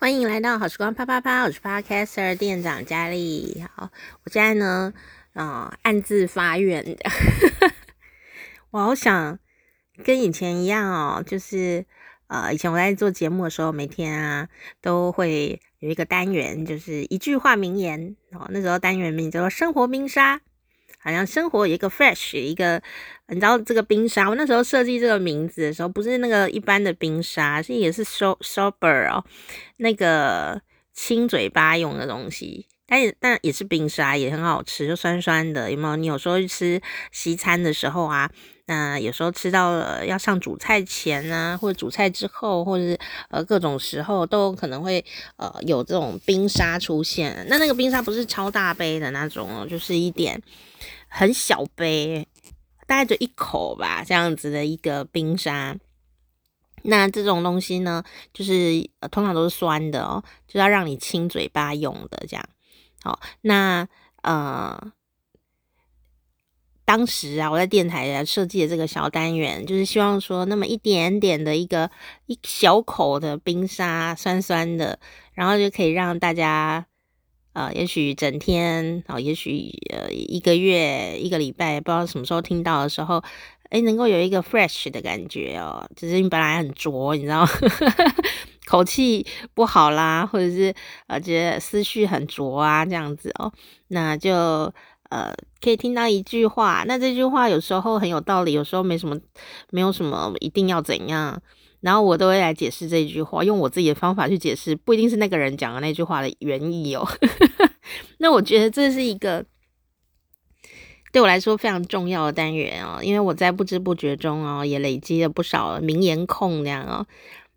欢迎来到好时光啪啪啪，我是 Podcaster 店长佳丽。好，我现在呢，啊、暗自发愿，我好想跟以前一样哦，就是呃，以前我在做节目的时候，每天啊都会有一个单元，就是一句话名言哦。那时候单元名叫做“生活冰沙”。好像生活有一个 fresh 一个，你知道这个冰沙，我那时候设计这个名字的时候，不是那个一般的冰沙，是也是 so sober 哦，那个清嘴巴用的东西，但也但也是冰沙，也很好吃，就酸酸的，有没有？你有时候去吃西餐的时候啊。那有时候吃到了要上主菜前啊，或者主菜之后，或者是呃各种时候，都可能会呃有这种冰沙出现。那那个冰沙不是超大杯的那种哦，就是一点很小杯，大概就一口吧，这样子的一个冰沙。那这种东西呢，就是呃通常都是酸的哦，就要让你亲嘴巴用的这样。好，那呃。当时啊，我在电台设计的这个小单元，就是希望说，那么一点点的一个一小口的冰沙，酸酸的，然后就可以让大家，呃，也许整天，哦，也许呃一个月、一个礼拜，不知道什么时候听到的时候，诶，能够有一个 fresh 的感觉哦，只是你本来很浊，你知道，口气不好啦，或者是呃觉得思绪很浊啊，这样子哦，那就。呃，可以听到一句话，那这句话有时候很有道理，有时候没什么，没有什么一定要怎样，然后我都会来解释这句话，用我自己的方法去解释，不一定是那个人讲的那句话的原意哦。那我觉得这是一个对我来说非常重要的单元哦，因为我在不知不觉中哦，也累积了不少名言控那样哦。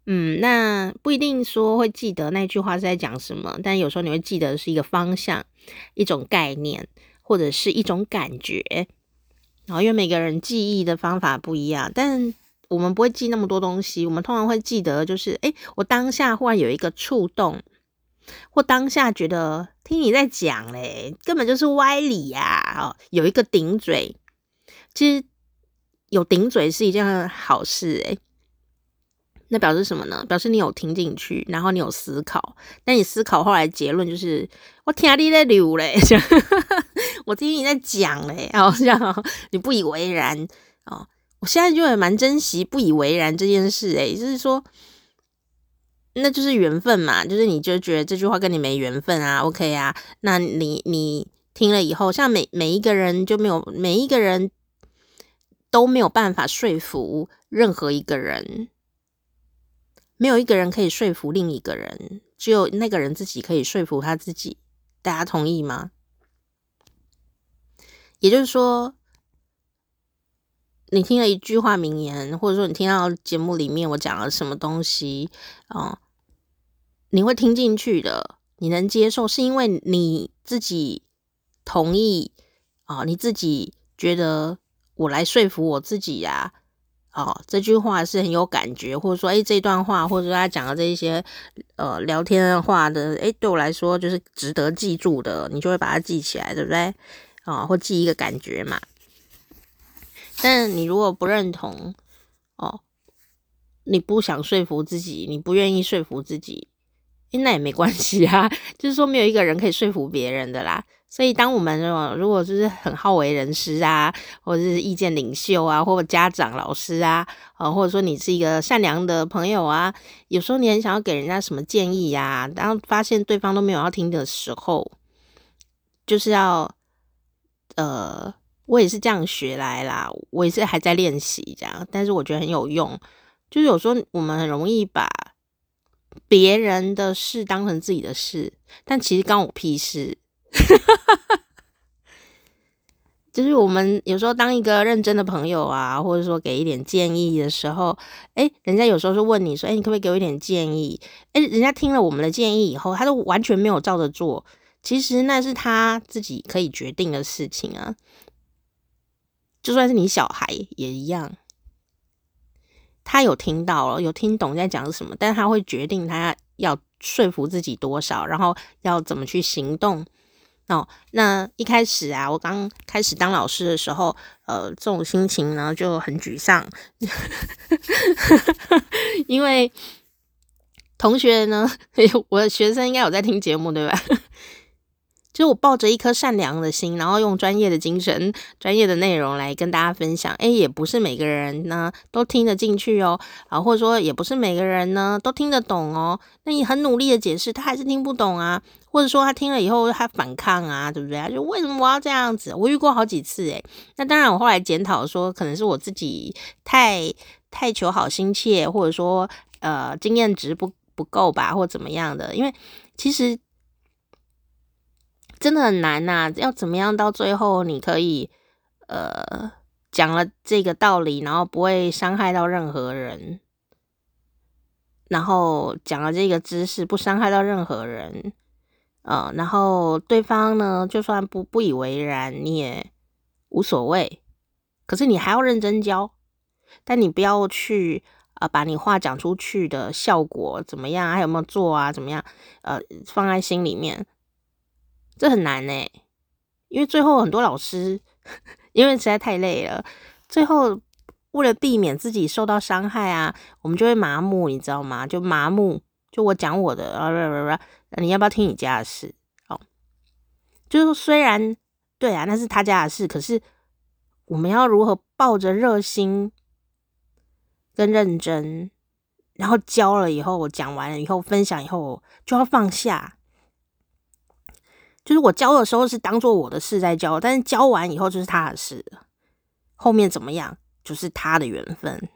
嗯，那不一定说会记得那句话是在讲什么，但有时候你会记得是一个方向，一种概念。或者是一种感觉，然后因为每个人记忆的方法不一样，但我们不会记那么多东西。我们通常会记得，就是诶，我当下忽然有一个触动，或当下觉得听你在讲嘞，根本就是歪理呀！哦，有一个顶嘴，其实有顶嘴是一件好事诶。那表示什么呢？表示你有听进去，然后你有思考。但你思考后来结论就是，我听你在流嘞，我听你在讲嘞，好像你不以为然哦。我现在就也蛮珍惜不以为然这件事，诶，就是说，那就是缘分嘛，就是你就觉得这句话跟你没缘分啊，OK 啊？那你你听了以后，像每每一个人就没有每一个人都没有办法说服任何一个人。没有一个人可以说服另一个人，只有那个人自己可以说服他自己。大家同意吗？也就是说，你听了一句话名言，或者说你听到节目里面我讲了什么东西啊，你会听进去的，你能接受，是因为你自己同意啊，你自己觉得我来说服我自己呀。哦，这句话是很有感觉，或者说，诶，这段话，或者说他讲的这一些，呃，聊天的话的，诶，对我来说就是值得记住的，你就会把它记起来，对不对？啊、哦，或记一个感觉嘛。但你如果不认同，哦，你不想说服自己，你不愿意说服自己，那也没关系啊，就是说没有一个人可以说服别人的啦。所以，当我们如果就是很好为人师啊，或者是意见领袖啊，或者家长、老师啊，啊，或者说你是一个善良的朋友啊，有时候你很想要给人家什么建议呀，当发现对方都没有要听的时候，就是要，呃，我也是这样学来啦，我也是还在练习这样，但是我觉得很有用。就是有时候我们很容易把别人的事当成自己的事，但其实关我屁事。就是我们有时候当一个认真的朋友啊，或者说给一点建议的时候，诶，人家有时候是问你说，诶，你可不可以给我一点建议？诶，人家听了我们的建议以后，他都完全没有照着做，其实那是他自己可以决定的事情啊。就算是你小孩也一样，他有听到了，有听懂在讲什么，但他会决定他要说服自己多少，然后要怎么去行动。哦，那一开始啊，我刚开始当老师的时候，呃，这种心情呢就很沮丧，因为同学呢，我的学生应该有在听节目，对吧？就我抱着一颗善良的心，然后用专业的精神、专业的内容来跟大家分享。诶，也不是每个人呢都听得进去哦，啊，或者说也不是每个人呢都听得懂哦。那你很努力的解释，他还是听不懂啊，或者说他听了以后他反抗啊，对不对？就为什么我要这样子？我遇过好几次诶。那当然，我后来检讨说，可能是我自己太太求好心切，或者说呃经验值不不够吧，或怎么样的？因为其实。真的很难呐、要怎么样到最后你可以呃讲了这个道理，然后不会伤害到任何人，然后讲了这个知识不伤害到任何人，呃，然后对方呢就算不不以为然，你也无所谓，可是你还要认真教，但你不要去啊、把你话讲出去的效果怎么样，还有没有做啊，怎么样，呃，放在心里面。这很难呢，因为最后很多老师，因为实在太累了，最后为了避免自己受到伤害啊，我们就会麻木，你知道吗？就麻木，就我讲我的啊，不不不，你要不要听你家的事？哦，就是虽然对啊，那是他家的事，可是我们要如何抱着热心跟认真，然后教了以后，我讲完了以后，分享以后就要放下。就是我教的时候是当做我的事在教，但是教完以后就是他的事，后面怎么样就是他的缘分。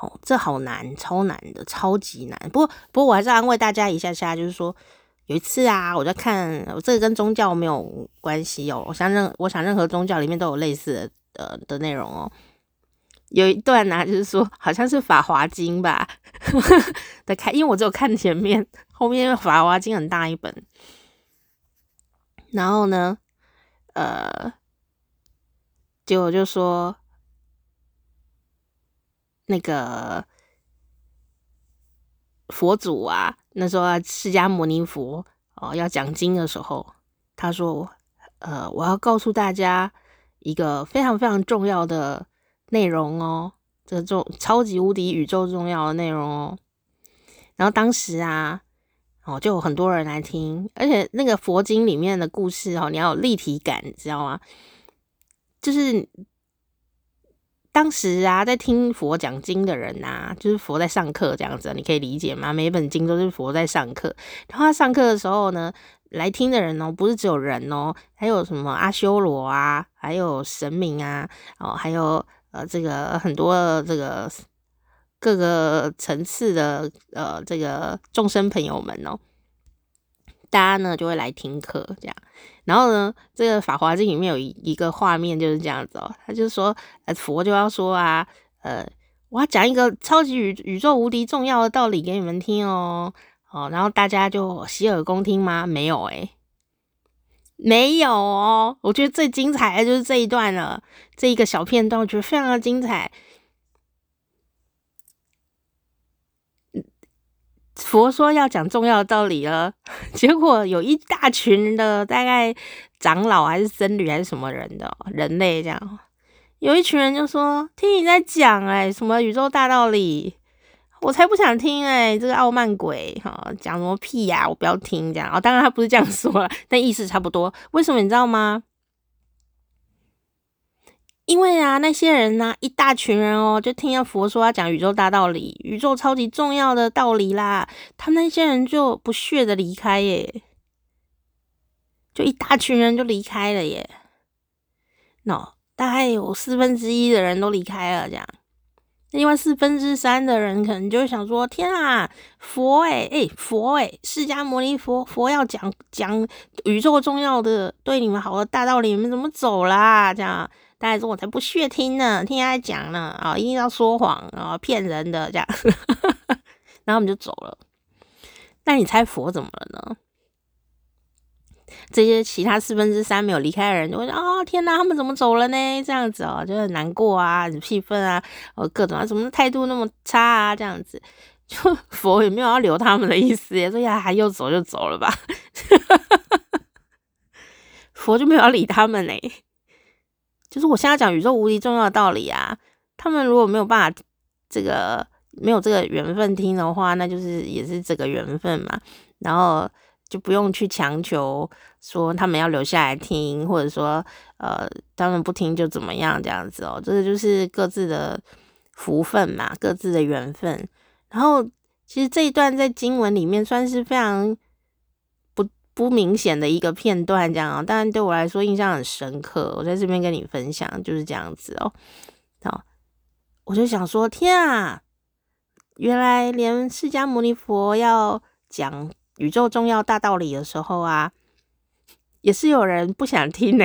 哦，这好难，超难的，超级难。不过，不过我还是安慰大家一下下，就是说有一次啊，我在看，这个跟宗教没有关系哦。我想任，我想任何宗教里面都有类似的呃的内容哦。有一段呢、就是说好像是《法华经》吧 的开，因为我只有看前面，后面《法华经》很大一本。然后呢，呃，结果就说那个佛祖啊，那时候，释迦牟尼佛哦要讲经的时候，他说：“呃，我要告诉大家一个非常非常重要的内容哦，这个重超级无敌宇宙重要的内容哦。”然后当时啊。哦，就有很多人来听，而且那个佛经里面的故事哦，你要有立体感，你知道吗？就是当时啊，在听佛讲经的人啊，就是佛在上课这样子，你可以理解吗？每本经都是佛在上课，然后他上课的时候呢，来听的人哦，不是只有人哦，还有什么阿修罗啊，还有神明啊，哦，还有呃，这个很多这个。各个层次的呃，这个众生朋友们哦，大家呢就会来听课这样。然后呢，这个《法华经》里面有一一个画面就是这样子哦，他就说，呃，佛就要说啊，呃，我要讲一个超级宇宇宙无敌重要的道理给你们听哦，哦，然后大家就洗耳恭听吗？没有诶，没有哦。我觉得最精彩的就是这一段了，这一个小片段，我觉得非常的精彩。佛说要讲重要的道理了，结果有一大群的大概长老还是僧侣还是什么人的人类这样，有一群人就说听你在讲哎，什么宇宙大道理，我才不想听哎，这个傲慢鬼哈，讲什么屁呀，我不要听这样啊，当然他不是这样说了，但意思差不多。为什么你知道吗？因为啊，那些人呢、啊，一大群人哦，就听到佛说要讲宇宙大道理，宇宙超级重要的道理啦，他们那些人就不屑的离开耶，就一大群人就离开了耶。喏，大概有四分之一的人都离开了，这样，另外四分之三的人可能就想说：天啊，佛诶诶佛诶释迦牟尼佛，佛要讲讲宇宙重要的、对你们好的大道理，你们怎么走啦？这样。大家说：“我才不屑听呢，听他讲呢啊，一定要说谎啊，骗人的这样。”然后我们就走了。那你猜佛怎么了呢？这些其他四分之三没有离开的人就会说：“啊，天哪，他们怎么走了呢？”这样子哦，就很难过啊，很气愤啊，哦，各种啊，怎么态度那么差啊？这样子，就佛也没有要留他们的意思，所以还又走就走了吧。佛就没有要理他们嘞。就是我现在讲宇宙无敌重要的道理啊，他们如果没有办法这个没有这个缘分听的话，那就是也是这个缘分嘛。然后就不用去强求说他们要留下来听，或者说呃他们不听就怎么样这样子哦。这个就是各自的福分嘛，各自的缘分。然后其实这一段在经文里面算是非常不明显的一个片段，这样啊。当然对我来说印象很深刻，我在这边跟你分享就是这样子哦。好，我就想说，天啊！原来连释迦牟尼佛要讲宇宙重要大道理的时候啊，也是有人不想听呢，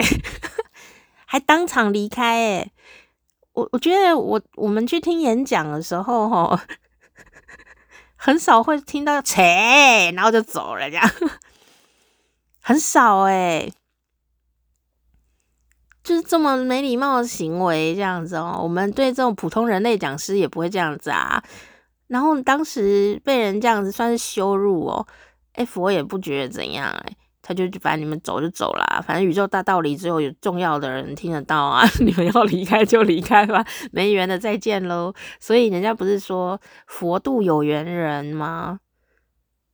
还当场离开诶。我我觉得我我们去听演讲的时候，吼，很少会听到切，然后就走了这样，很少诶，就是这么没礼貌的行为这样子哦。我们对这种普通人类讲师也不会这样子啊。然后当时被人这样子算是羞辱哦，哎，佛也不觉得怎样哎，他就反正你们走就走啦，反正宇宙大道理只有有重要的人听得到啊，你们要离开就离开吧，没缘的再见喽。所以人家不是说佛度有缘人吗？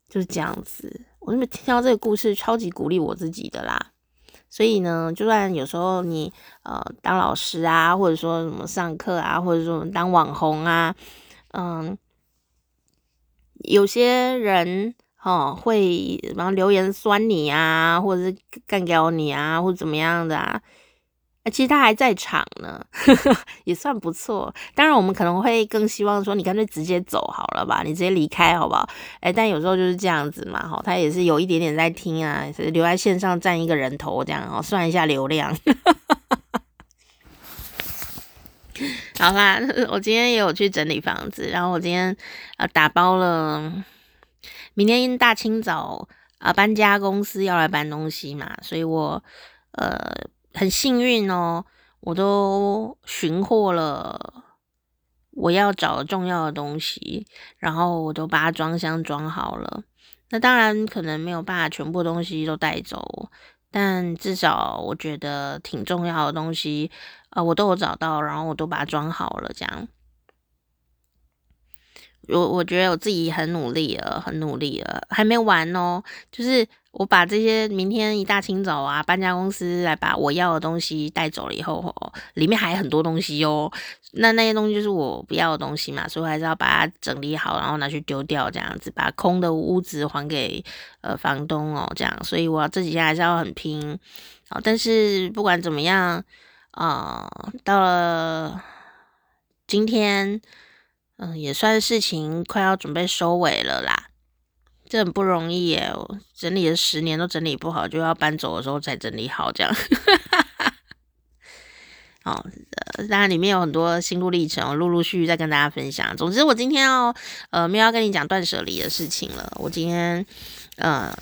就是这样子。我那么听到这个故事，超级鼓励我自己的啦。所以呢，就算有时候你呃当老师啊，或者说什么上课啊，或者说当网红啊，嗯。有些人哦会然后留言酸你啊，或者是干掉你啊，或者怎么样的啊？其实他还在场呢，也算不错。当然，我们可能会更希望说，你干脆直接走好了吧，你直接离开好不好？哎，但有时候就是这样子嘛，哈，他也是有一点点在听啊，留在线上占一个人头这样哦，算一下流量。好啦，我今天也有去整理房子，然后我今天呃打包了，明天因大清早啊、搬家公司要来搬东西嘛，所以我呃很幸运哦，我都寻获了我要找重要的东西，然后我都把它装箱装好了。那当然可能没有办法全部东西都带走。但至少我觉得挺重要的东西，啊，我都有找到，然后我都把它装好了，这样。我我觉得我自己很努力了，很努力了，还没完哦，就是。我把这些明天一大清早啊，搬家公司来把我要的东西带走了以后，里面还有很多东西哟。那那些东西就是我不要的东西嘛，所以我还是要把它整理好，然后拿去丢掉，这样子把空的屋子还给呃房东哦，这样。所以我这几天还是要很拼啊。但是不管怎么样啊，呃，到了今天，嗯，也算事情快要准备收尾了啦。这很不容易耶，整理了十年都整理不好，就要搬走的时候才整理好这样。哦，当然里面有很多心路历程，我陆陆续续再跟大家分享。总之，我今天要呃没有要跟你讲断舍离的事情了。我今天嗯、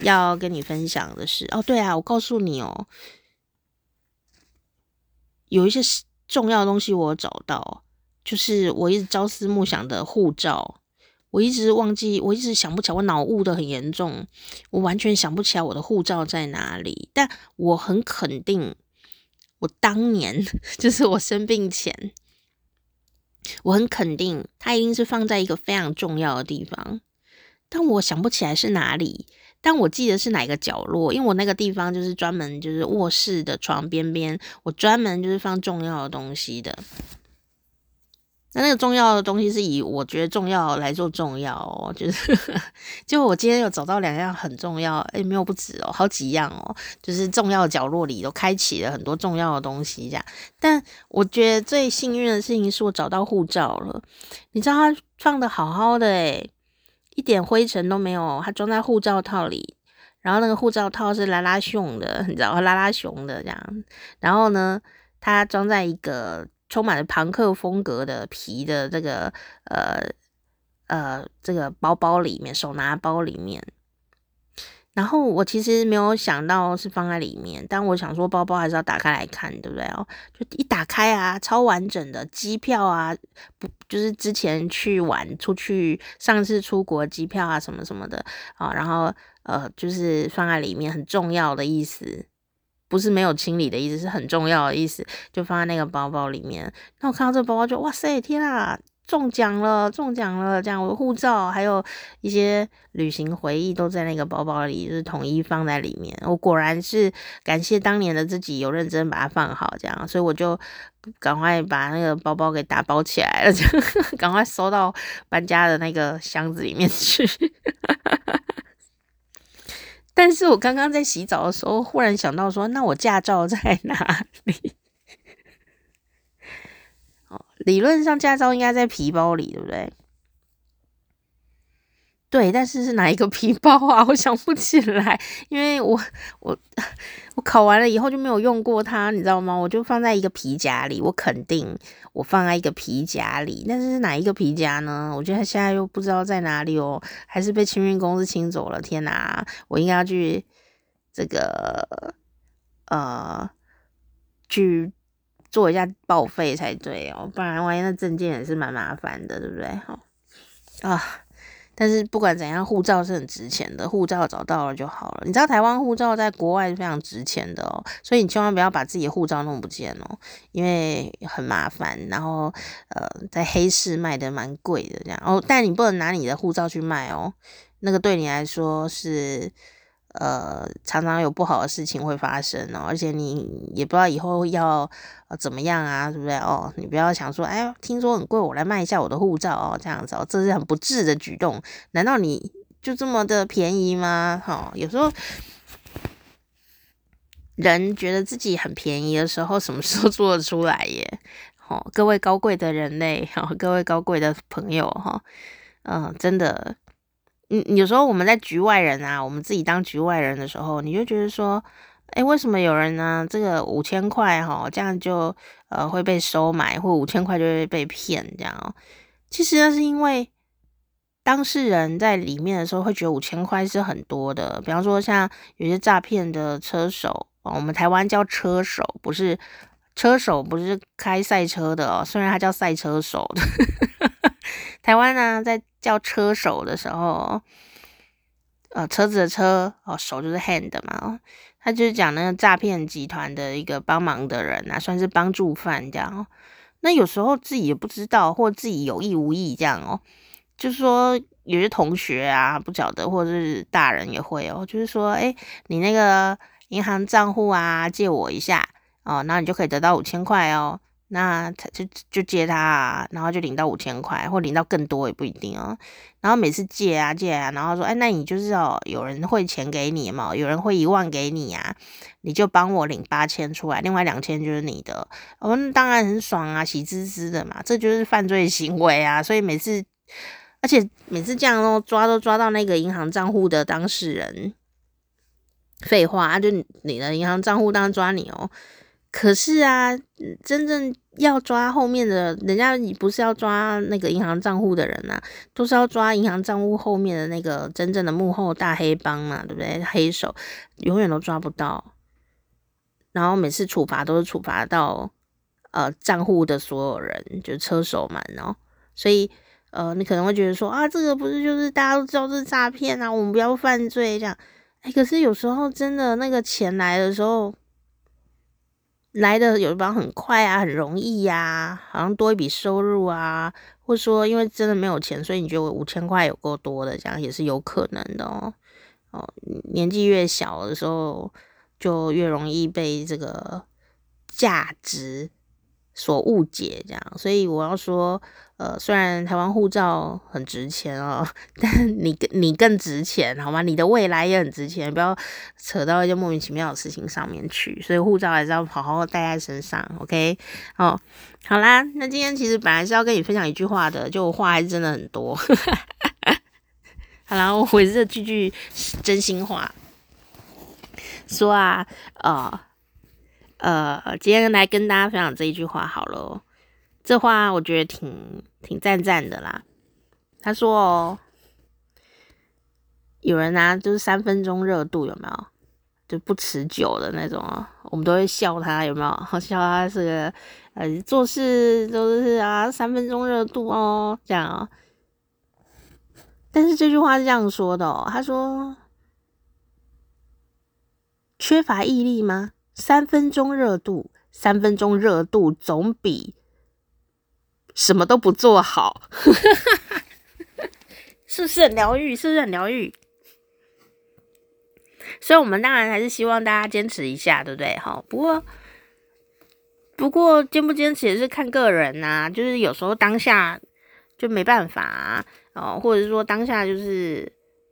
要跟你分享的是，哦对啊，我告诉你哦，有一些重要的东西我找到，就是我一直朝思暮想的护照。我一直忘记，我一直想不起来，我脑雾的很严重，我完全想不起来我的护照在哪里。但我很肯定，我当年 就是我生病前，我很肯定它一定是放在一个非常重要的地方，但我想不起来是哪里。但我记得是哪个角落，因为我那个地方就是专门就是卧室的床边边，我专门就是放重要的东西的。那那个重要的东西是以我觉得重要来做重要哦，就是就我今天有找到两样很重要，诶，没有不止哦，好几样哦，就是重要的角落里都开启了很多重要的东西这样。但我觉得最幸运的事情是我找到护照了，你知道它放得好好的诶，一点灰尘都没有，它装在护照套里，然后那个护照套是拉拉熊的，你知道拉拉熊的这样，然后呢，它装在一个。充满了庞克风格的皮的这个呃呃这个包包里面，手拿包里面。然后我其实没有想到是放在里面，但我想说包包还是要打开来看，对不对哦？就一打开啊，超完整的机票啊，不就是之前去玩出去，上次出国机票啊什么什么的啊，然后呃就是放在里面很重要的意思。不是没有清理的意思，是很重要的意思，就放在那个包包里面。那我看到这个包包就哇塞，天啊，中奖了，中奖了，这样我的护照还有一些旅行回忆都在那个包包里，就是统一放在里面。我果然是感谢当年的自己有认真把它放好，这样，所以我就赶快把那个包包给打包起来了，就 赶快收到搬家的那个箱子里面去。但是我刚刚在洗澡的时候，忽然想到说，那我驾照在哪里？理论上驾照应该在皮包里，对不对？对，但是是哪一个皮包啊？我想不起来，因为我我我考完了以后就没有用过它，你知道吗？我就放在一个皮夹里，我肯定我放在一个皮夹里，但是是哪一个皮夹呢？我觉得现在又不知道在哪里哦，还是被清运公司清走了？天哪，我应该要去这个呃去做一下报废才对哦，不然万一那证件也是蛮麻烦的，对不对？好啊。但是不管怎样，护照是很值钱的，护照找到了就好了。你知道台湾护照在国外是非常值钱的哦，所以你千万不要把自己的护照弄不见哦，因为很麻烦。然后呃，在黑市卖的蛮贵的这样哦，但你不能拿你的护照去卖哦，那个对你来说是。呃，常常有不好的事情会发生哦，而且你也不知道以后要怎么样啊，对不对哦？你不要想说，哎，听说很贵，我来卖一下我的护照哦，这样子哦，这是很不智的举动。难道你就这么的便宜吗？哈、有时候人觉得自己很便宜的时候，什么时候做得出来耶？好、哦，各位高贵的人类，哈、哦，各位高贵的朋友，哈、哦，嗯、真的。嗯，有时候我们在局外人啊，我们自己当局外人的时候，你就觉得说，哎，为什么有人呢？这个五千块哈，这样就呃会被收买，或五千块就会被骗这样哦。其实那是因为当事人在里面的时候会觉得五千块是很多的。比方说像有些诈骗的车手，我们台湾叫车手，不是车手，不是开赛车的哦，虽然他叫赛车手的。台湾呢，在叫车手的时候，呃，车子的车哦，手就是 hand 嘛，他就是讲那个诈骗集团的一个帮忙的人啊，算是帮助犯这样。那有时候自己也不知道，或自己有意无意这样哦，就是说有些同学啊不晓得，或者是大人也会哦，就是说，哎，你那个银行账户啊，借我一下哦，那你就可以得到五千块哦。那他就就借他啊，然后就领到五千块，或领到更多也不一定哦。然后每次借啊借啊，然后说，哎，那你就是哦，有人汇钱给你嘛，有人汇一万给你啊，你就帮我领八千出来，另外两千就是你的。我们当然很爽啊，喜滋滋的嘛，这就是犯罪行为啊。所以每次，而且每次这样哦，抓都抓到那个银行账户的当事人。废话啊，就你的银行账户当然抓你哦。可是啊，真正要抓后面的人家，你不是要抓那个银行账户的人呐、都是要抓银行账户后面的那个真正的幕后大黑帮嘛，对不对？黑手永远都抓不到，然后每次处罚都是处罚到呃账户的所有人，就车手们哦。所以呃，你可能会觉得说啊，这个不是就是大家都知道是诈骗啊，我们不要犯罪这样。哎，可是有时候真的那个钱来的时候。来的有一帮很快啊，很容易呀、啊，好像多一笔收入啊，或者说因为真的没有钱，所以你觉得五千块有够多的，这样也是有可能的哦。哦，年纪越小的时候，就越容易被这个价值所误解，这样，所以我要说。呃，虽然台湾护照很值钱哦，但你你更值钱，好吗？你的未来也很值钱，不要扯到一些莫名其妙的事情上面去。所以护照还是要好好带在身上，OK？哦，好啦，那今天其实本来是要跟你分享一句话的，就话还是真的很多。好啦，我回这句句真心话，说啊，呃呃，今天来跟大家分享这一句话好了。这话我觉得挺挺赞赞的啦。他说：“哦，有人啊，就是三分钟热度，有没有？就不持久的那种啊。我们都会笑他，有没有？好 笑他是个呃，做事都是啊，三分钟热度哦，这样哦。但是这句话是这样说的哦，他说：缺乏毅力吗？三分钟热度，三分钟热度总比。”什么都不做好，是不是很疗愈？是不是很疗愈？所以，我们当然还是希望大家坚持一下，对不对？哈，不过，不过坚不坚持也是看个人呐、啊。就是有时候当下就没办法啊，哦，或者是说当下就是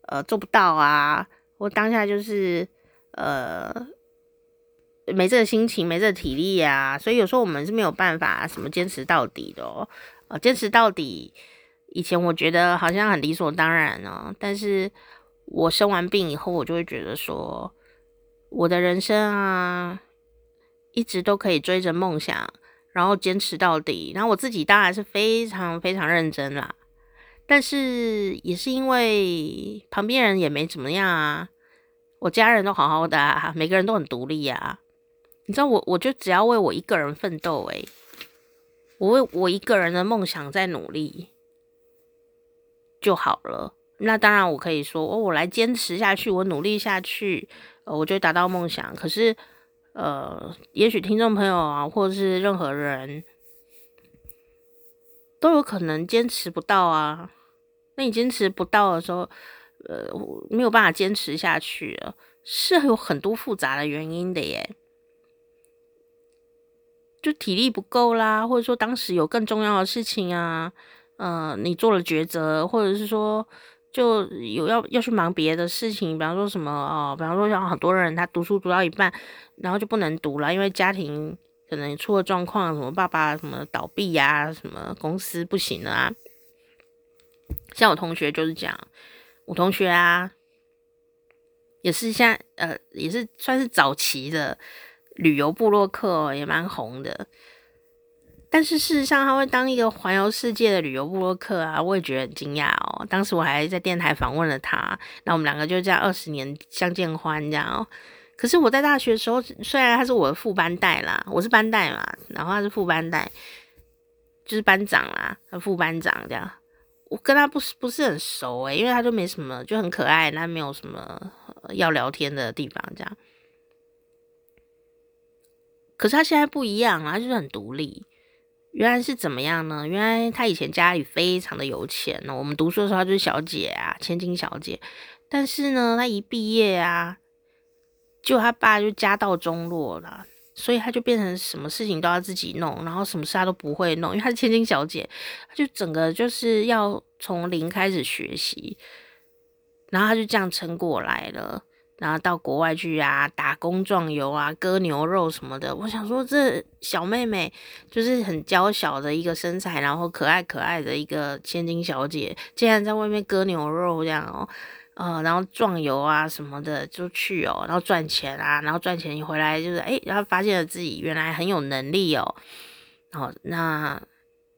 呃做不到啊，或当下就是呃没这个心情、没这个体力啊。所以有时候我们是没有办法什么坚持到底的哦。坚持到底，以前我觉得好像很理所当然哦，但是。我生完病以后，我就会觉得说，我的人生啊，一直都可以追着梦想，然后坚持到底。然后我自己当然是非常非常认真啦，但是也是因为旁边人也没怎么样啊，我家人都好好的啊，每个人都很独立啊。你知道我，我就只要为我一个人奋斗，诶，我为我一个人的梦想在努力就好了。那当然，我可以说哦，我来坚持下去，我努力下去，呃，我就达到梦想。可是，呃，也许听众朋友啊，或者是任何人，都有可能坚持不到啊。那你坚持不到的时候，呃，没有办法坚持下去了，是有很多复杂的原因的耶。就体力不够啦，或者说当时有更重要的事情啊，呃，你做了抉择，或者是说。就有要要去忙别的事情，比方说什么哦，比方说像很多人他读书读到一半，然后就不能读了，因为家庭可能出了状况，什么爸爸什么倒闭呀、什么公司不行了啊。像我同学就是这样，我同学啊，也是像呃，也是算是早期的旅游部落客，也蛮红的。但是事实上，他会当一个环游世界的旅游部落客啊，我也觉得很惊讶哦。当时我还在电台访问了他，那我们两个就这样二十年相见欢这样哦。可是我在大学的时候，虽然他是我的副班代啦，我是班代嘛，然后他是副班代，就是班长啦，副班长这样，我跟他不是不是很熟诶，因为他就没什么，就很可爱，那没有什么要聊天的地方这样。可是他现在不一样啊，他就是很独立。原来是怎么样呢？原来他以前家里非常的有钱呢。我们读书的时候，他就是小姐啊，千金小姐。但是呢，他一毕业啊，就他爸就家道中落了，所以他就变成什么事情都要自己弄，然后什么事他都不会弄，因为他是千金小姐，他就整个就是要从零开始学习，然后他就这样撑过来了。然后到国外去啊，打工壮游啊，割牛肉什么的。我想说，这小妹妹就是很娇小的一个身材，然后可爱可爱的一个千金小姐，竟然在外面割牛肉这样哦，呃，然后壮游啊什么的就去哦，然后赚钱啊，然后赚钱回来就是哎，然后发现了自己原来很有能力哦。哦，那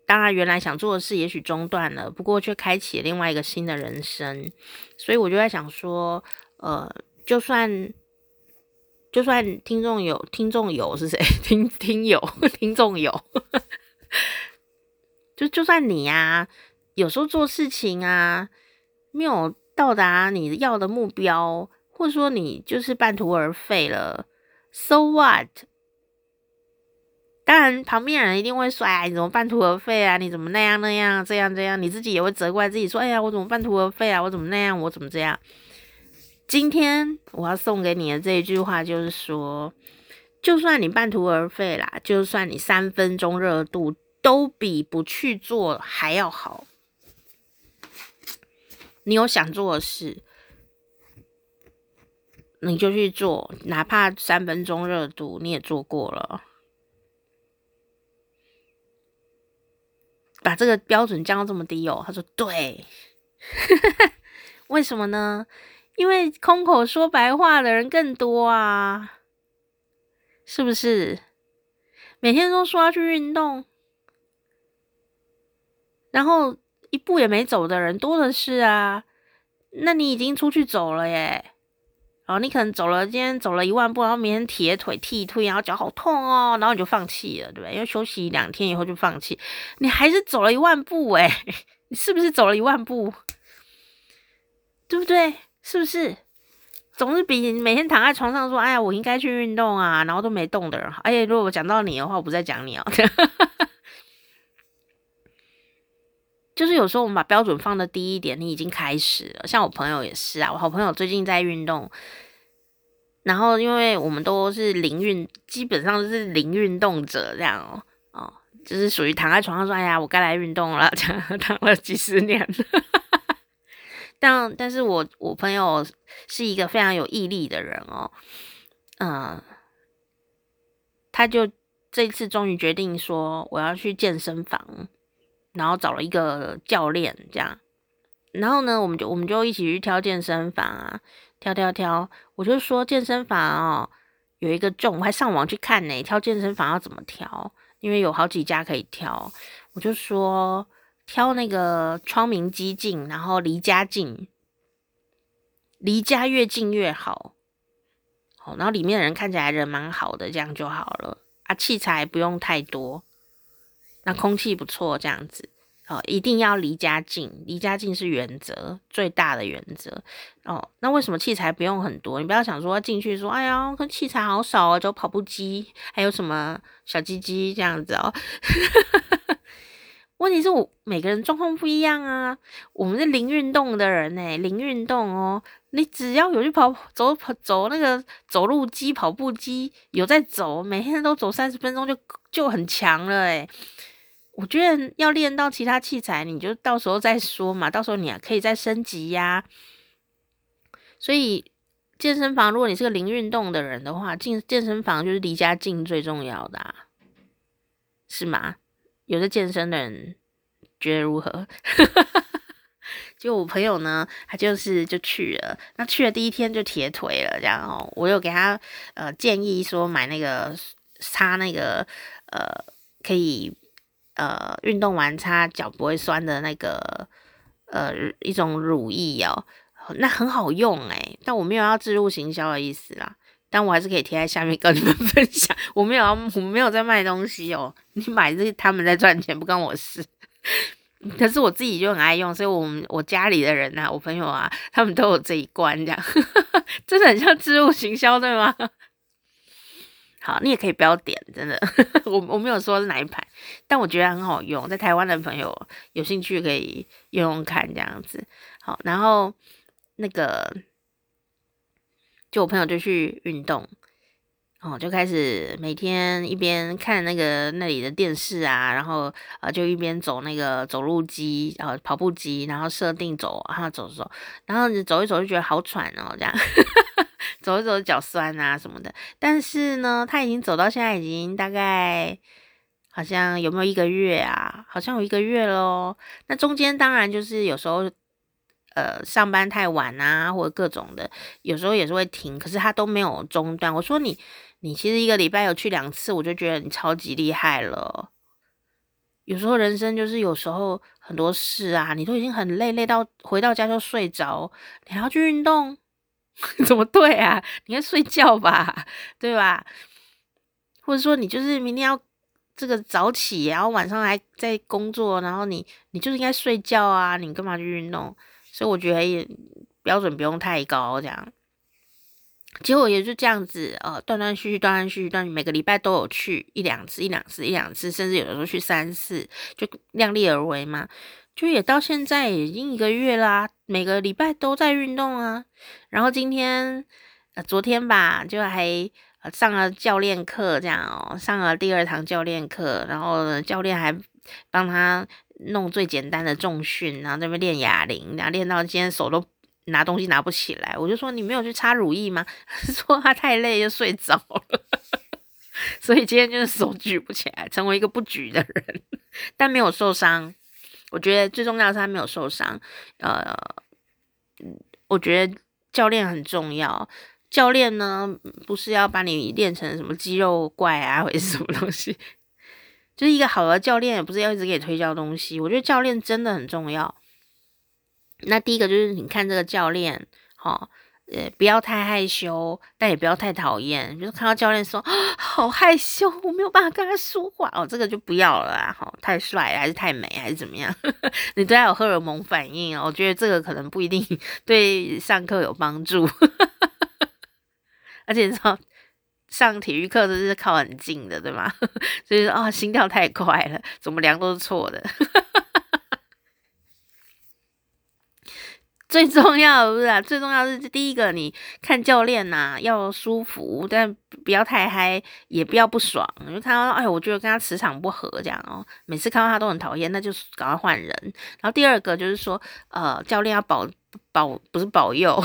当然原来想做的事也许中断了，不过却开启了另外一个新的人生。所以我就在想说，呃。就算就算听众有听众有是谁？听听友听众有，就就算你呀、啊，有时候做事情啊，没有到达你要的目标，或者说你就是半途而废了，so what？当然，旁边人一定会说：“哎，你怎么半途而废啊？你怎么那样那样这样这样？”你自己也会责怪自己说：“哎呀，我怎么半途而废啊？我怎么那样？我怎么这样？”今天我要送给你的这一句话就是说，就算你半途而废啦，就算你三分钟热度，都比不去做还要好。你有想做的事，你就去做，哪怕三分钟热度你也做过了，把这个标准降到这么低哦。他说对，为什么呢？因为空口说白话的人更多啊，是不是？每天都说要去运动，然后一步也没走的人多的是啊。那你已经出去走了耶，然后你可能走了，今天走了一万步，然后明天铁腿踢腿，然后脚好痛哦，然后你就放弃了，对不对？因为休息两天以后就放弃，你还是走了一万步诶，你是不是走了一万步？对不对？是不是总是比每天躺在床上说“哎呀，我应该去运动啊”，然后都没动的人好？哎呀，如果我讲到你的话，我不再讲你哦。就是有时候我们把标准放的低一点，你已经开始了。像我朋友也是啊，我好朋友最近在运动，然后因为我们都是零运，基本上是零运动者这样哦，哦，就是属于躺在床上说，哎呀，我该来运动了，这 样躺了几十年了。但但是我我朋友是一个非常有毅力的人哦，嗯，他就这次终于决定说我要去健身房，然后找了一个教练这样，然后呢，我们就我们就一起去挑健身房啊，挑挑挑，我就说健身房哦有一个重，我还上网去看呢，挑健身房要怎么挑，因为有好几家可以挑，我就说。挑那个窗明几净，然后离家近，离家越近越好。好，然后里面的人看起来人蛮好的，这样就好了啊。器材不用太多，那空气不错，这样子哦。一定要离家近，离家近是原则，最大的原则哦。那为什么器材不用很多？你不要想说进去说，哎呀，跟器材好少哦，就跑步机，还有什么小鸡鸡这样子哦。问题是我每个人状况不一样啊，我们是零运动的人诶，零运动哦，你只要有去跑走跑走那个走路机、跑步机，有在走，每天都走三十分钟就就很强了诶。我觉得要练到其他器材，你就到时候再说嘛，到时候你还可以再升级呀。所以健身房，如果你是个零运动的人的话，进健身房就是离家近最重要的啊，是吗？有的健身的人觉得如何？就我朋友呢，他就是就去了，那去了第一天就铁腿了，这样哦。我有给他呃建议说买那个擦那个呃可以呃运动完擦脚不会酸的那个呃一种乳液哦，那很好用诶，但我没有要置入行销的意思啦。但我还是可以贴在下面跟你们 分享。我没有要，我没有在卖东西哦。你买这，他们在赚钱，不关我事。可是我自己就很爱用，所以我们我家里的人啊，我朋友啊，他们都有这一罐，这样 真的很像置入行销，对吗？好，你也可以不要点，真的，我我没有说是哪一排，但我觉得很好用，在台湾的朋友有兴趣可以用用看，这样子。好，然后那个。就我朋友就去运动，哦，就开始每天一边看那个那里的电视啊，然后呃就一边走那个走路机，然后跑步机，然后设定走，然后走走，然后你走一走就觉得好喘哦，这样 走一走脚酸啊什么的。但是呢，他已经走到现在已经大概好像有没有一个月啊？好像有一个月咯。那中间当然就是有时候。呃，上班太晚啊，或者各种的，有时候也是会停，可是他都没有中断。我说你，你其实一个礼拜有去两次，我就觉得你超级厉害了。有时候人生就是有时候很多事啊，你都已经很累，累到回到家就睡着，你还要去运动，怎么对啊？你应该睡觉吧，对吧？或者说你就是明天要这个早起，然后晚上还在工作，然后你你就是应该睡觉啊，你干嘛去运动？所以我觉得也标准不用太高，这样，结果也就这样子，呃，断断续续，断断续续，断每个礼拜都有去一两次，一两次，一两次，甚至有的时候去三次，就量力而为嘛。就也到现在已经一个月啦，每个礼拜都在运动啊。然后今天，呃，昨天吧，就还上了教练课，这样哦，上了第二堂教练课，然后呢，教练还帮他。弄最简单的重训，然后在那边练哑铃，然后练到今天手都拿东西拿不起来。我就说，你没有去擦乳液吗？说他太累就睡着了，所以今天就是手举不起来，成为一个不举的人，但没有受伤。我觉得最重要的是他没有受伤。呃，我觉得教练很重要。教练呢，不是要把你练成什么肌肉怪啊，或者什么东西。就是一个好的教练，也不是要一直给你推销东西。我觉得教练真的很重要。那第一个就是你看这个教练，齁，呃，不要太害羞，但也不要太讨厌。就是看到教练说好害羞，我没有办法跟他说话，哦，这个就不要了啊。齁，太帅还是太美还是怎么样？你对他有荷尔蒙反应，我觉得这个可能不一定 对上课有帮助。而且你知道。上体育课都是靠很近的，对吗？所以说啊、心跳太快了，怎么量都是错的。最重要的不是啊，最重要是第一个，你看教练呐、要舒服，但不要太嗨，也不要不爽。你就看到，哎，我觉得跟他磁场不合，这样哦，每次看到他都很讨厌，那就赶快换人。然后第二个就是说，呃，教练要保保不是保佑，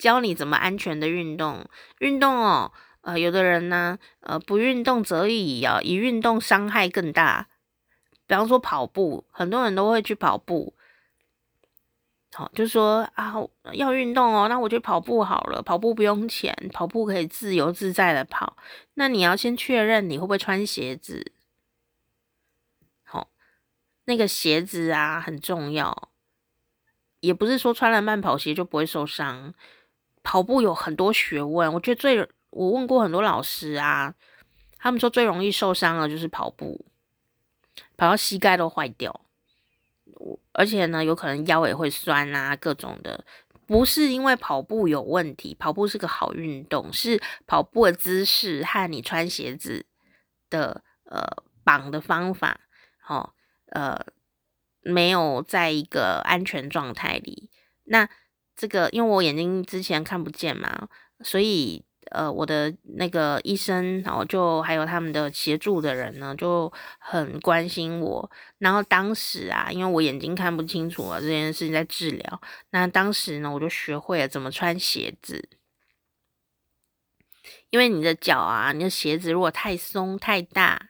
教你怎么安全的运动。运动哦，呃，有的人呢，呃，不运动则已啊，一运动伤害更大。比方说跑步，很多人都会去跑步。好，就说啊，要运动哦，那我就跑步好了。跑步不用钱，跑步可以自由自在的跑。那你要先确认你会不会穿鞋子。好，那个鞋子啊很重要，也不是说穿了慢跑鞋就不会受伤。跑步有很多学问，我觉得最我问过很多老师啊，他们说最容易受伤的就是跑步，跑到膝盖都坏掉。我而且呢，有可能腰也会酸啊，各种的，不是因为跑步有问题，跑步是个好运动，是跑步的姿势和你穿鞋子的呃绑的方法，哦，呃，没有在一个安全状态里。那这个因为我眼睛之前看不见嘛，所以。呃，我的那个医生，然后就还有他们的协助的人呢，就很关心我。然后当时啊，因为我眼睛看不清楚啊，这件事情在治疗。那当时呢，我就学会了怎么穿鞋子。因为你的脚啊，你的鞋子如果太松太大，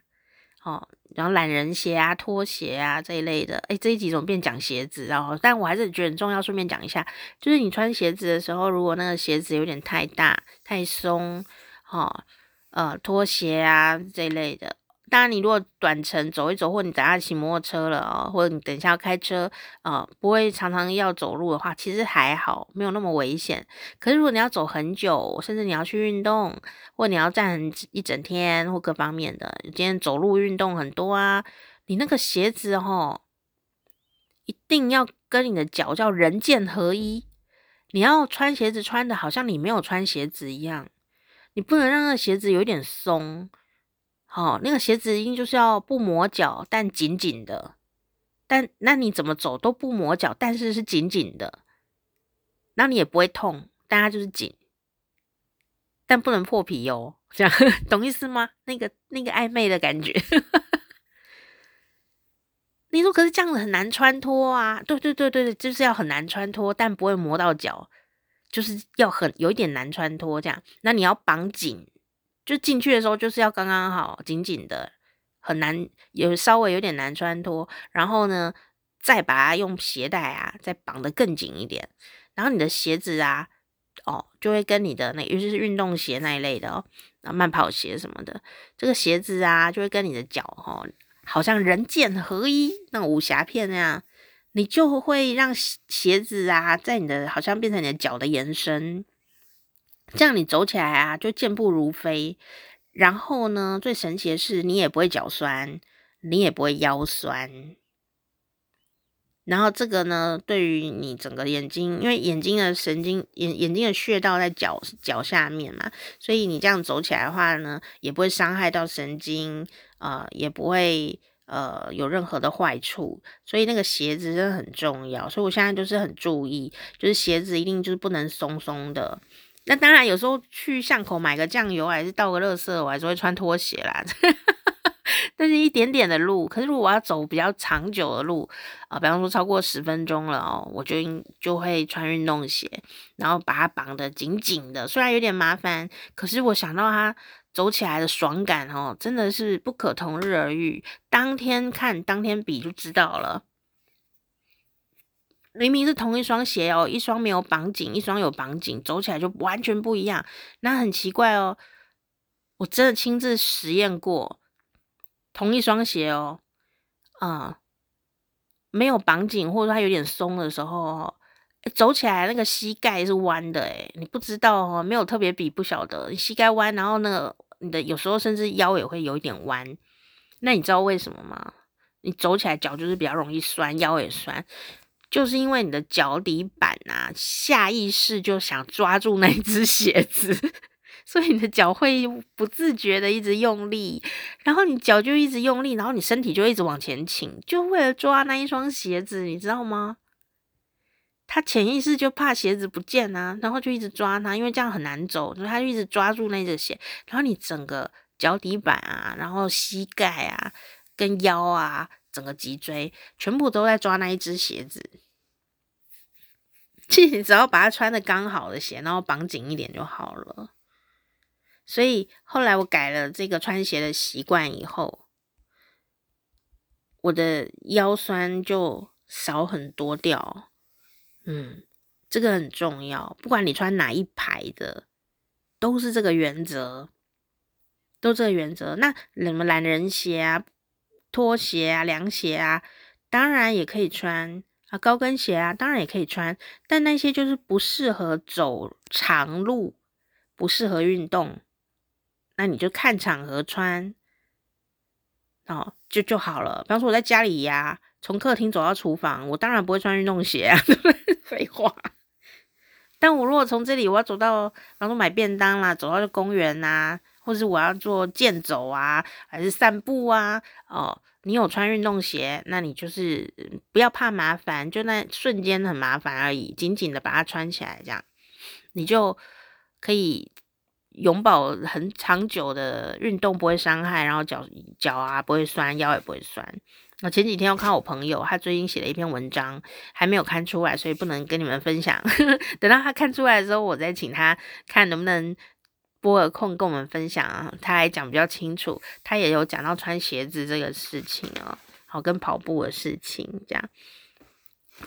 哦。然后懒人鞋啊、拖鞋啊这一类的，哎，这一集怎么变讲鞋子？然后，但我还是觉得很重要，顺便讲一下，就是你穿鞋子的时候，如果那个鞋子有点太大、太松，哈、哦，呃，拖鞋啊这一类的。当然，你如果短程走一走，或你等下骑摩托车了哦，或者你等一下要开车，呃，不会常常要走路的话，其实还好，没有那么危险。可是如果你要走很久，甚至你要去运动，或你要站一整天，或各方面的，今天走路运动很多啊，你那个鞋子吼，一定要跟你的脚叫人剑合一。你要穿鞋子穿的好像你没有穿鞋子一样，你不能让那鞋子有点松。好、哦，那个鞋子一定就是要不磨脚，但紧紧的。但那你怎么走都不磨脚，但是是紧紧的，那你也不会痛，但它就是紧，但不能破皮哦。这样 懂意思吗？那个那个暧昧的感觉。你说可是这样子很难穿脱啊？对对对对对，就是要很难穿脱，但不会磨到脚，就是要很有一点难穿脱这样。那你要绑紧。就进去的时候就是要刚刚好，紧紧的，很难，有稍微有点难穿脱。然后呢，再把它用鞋带啊，再绑得更紧一点。然后你的鞋子啊，哦，就会跟你的那，尤其是运动鞋那一类的哦，那慢跑鞋什么的，这个鞋子啊，就会跟你的脚哦，好像人剑合一，那武侠片那样，你就会让鞋子啊，在你的好像变成你的脚的延伸。这样你走起来啊，就健步如飞。然后呢，最神奇的是，你也不会脚酸，你也不会腰酸。然后这个呢，对于你整个眼睛，因为眼睛的神经、眼眼睛的穴道在脚脚下面嘛，所以你这样走起来的话呢，也不会伤害到神经，呃，也不会呃有任何的坏处。所以那个鞋子真的很重要。所以我现在就是很注意，就是鞋子一定就是不能松松的。那当然，有时候去巷口买个酱油，还是倒个垃圾，我还是会穿拖鞋啦。但是一点点的路，可是如果我要走比较长久的路啊，比方说超过十分钟了哦，我就应就会穿运动鞋，然后把它绑得紧紧的。虽然有点麻烦，可是我想到它走起来的爽感哦，真的是不可同日而语。当天看，当天比就知道了。明明是同一双鞋哦，一双没有绑紧，一双有绑紧，走起来就完全不一样。那很奇怪哦，我真的亲自实验过，同一双鞋哦，啊、嗯，没有绑紧或者它有点松的时候，走起来那个膝盖是弯的，诶，你不知道哦，没有特别比，不晓得膝盖弯，然后那个你的有时候甚至腰也会有一点弯。那你知道为什么吗？你走起来脚就是比较容易酸，腰也酸。就是因为你的脚底板啊，下意识就想抓住那只鞋子，所以你的脚会不自觉的一直用力，然后你脚就一直用力，然后你身体就一直往前倾，就为了抓那一双鞋子，你知道吗？他潜意识就怕鞋子不见啊，然后就一直抓它，因为这样很难走，所以他就一直抓住那只鞋，然后你整个脚底板啊，然后膝盖啊，跟腰啊，整个脊椎全部都在抓那一只鞋子。其 实你只要把它穿的刚好的鞋，然后绑紧一点就好了。所以后来我改了这个穿鞋的习惯以后，我的腰酸就少很多掉。嗯，这个很重要。不管你穿哪一排的，都是这个原则，都这个原则。那什么懒人鞋啊、拖鞋啊、凉鞋啊，当然也可以穿啊；高跟鞋啊，当然也可以穿。但那些就是不适合走长路，不适合运动。那你就看场合穿，哦，就就好了。比方说我在家里呀，从客厅走到厨房，我当然不会穿运动鞋啊，对不对？废话。但我如果从这里我要走到，比方说买便当啦，走到公园呐，或是我要做健走啊，还是散步啊，哦，你有穿运动鞋，那你就是不要怕麻烦，就那瞬间很麻烦而已，紧紧的把它穿起来，这样你就可以。永保很长久的运动不会伤害，然后脚脚啊不会酸，腰也不会酸。我前几天要看我朋友，他最近写了一篇文章，还没有看出来，所以不能跟你们分享。等到他看出来的时候，我再请他看能不能波尔空跟我们分享啊。他还讲比较清楚，他也有讲到穿鞋子这个事情啊，好跟跑步的事情这样。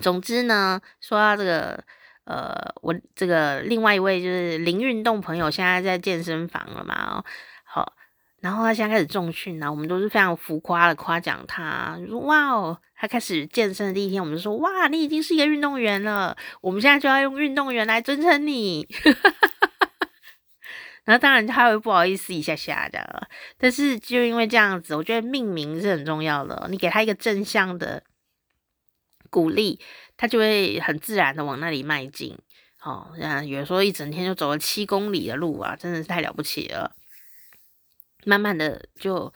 总之呢，说到这个。呃，我这个另外一位就是零运动朋友，现在在健身房了嘛？哦，好，然后他现在开始重训呢，我们都是非常浮夸的夸奖他，说哇哦，他开始健身的第一天，我们就说哇，你已经是一个运动员了，我们现在就要用运动员来尊称你。然后当然他会不好意思一下下的，但是就因为这样子，我觉得命名是很重要的，你给他一个正向的鼓励。他就会很自然的往那里迈进，哦，那有时候一整天就走了七公里的路啊，真的是太了不起了。慢慢的就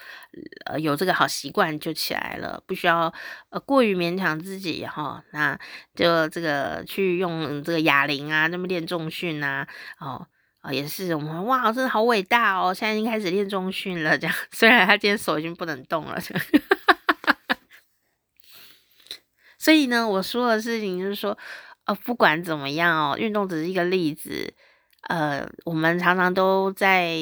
呃有这个好习惯就起来了，不需要呃过于勉强自己哈、哦。那就这个去用这个哑铃啊，那么练重训啊，哦也是我们哇，真的好伟大哦，现在已经开始练中训了，这样 虽然他今天手已经不能动了。这样 所以呢，我说的事情就是说，呃，不管怎么样哦，运动只是一个例子。呃，我们常常都在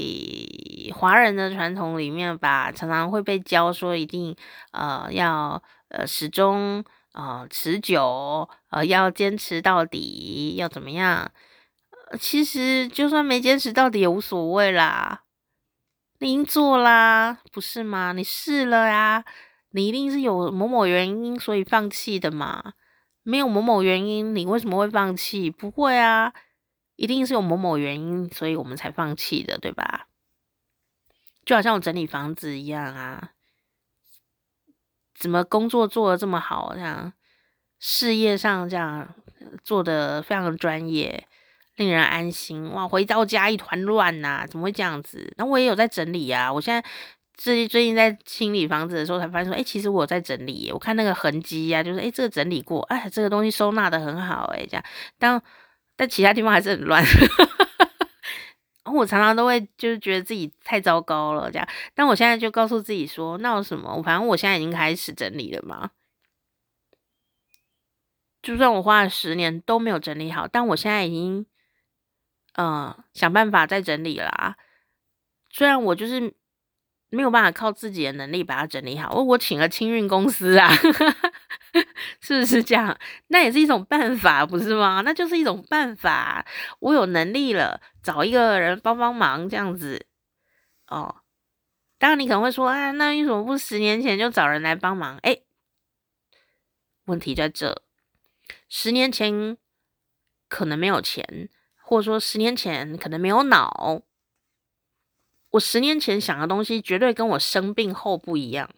华人的传统里面吧，常常会被教说一定呃要呃始终呃持久，呃要坚持到底，要怎么样？其实就算没坚持到底也无所谓啦，你已经做啦，不是吗？你试了呀。你一定是有某某原因，所以放弃的嘛？没有某某原因，你为什么会放弃？不会啊，一定是有某某原因，所以我们才放弃的，对吧？就好像我整理房子一样啊，怎么工作做的这么好，这样事业上这样做得非常专业，令人安心。哇，回到家一团乱呐，怎么会这样子？那我也有在整理啊，我现在。最最近在清理房子的时候，才发现说，哎、其实我在整理。我看那个痕迹呀，就是，哎、这个整理过，哎，这个东西收纳得很好，哎，这样。但但其他地方还是很乱。然后我常常都会就是觉得自己太糟糕了，这样。但我现在就告诉自己说，那有什么？反正我现在已经开始整理了嘛。就算我花了十年都没有整理好，但我现在已经，嗯，想办法再整理啦。虽然我就是。没有办法靠自己的能力把它整理好，我我请了清运公司啊，是不是这样？那也是一种办法，不是吗？那就是一种办法。我有能力了，找一个人帮帮忙，这样子哦。当然，你可能会说，啊，那为什么不十年前就找人来帮忙？哎，问题在这，十年前可能没有钱，或者说十年前可能没有脑。我十年前想的东西绝对跟我生病后不一样，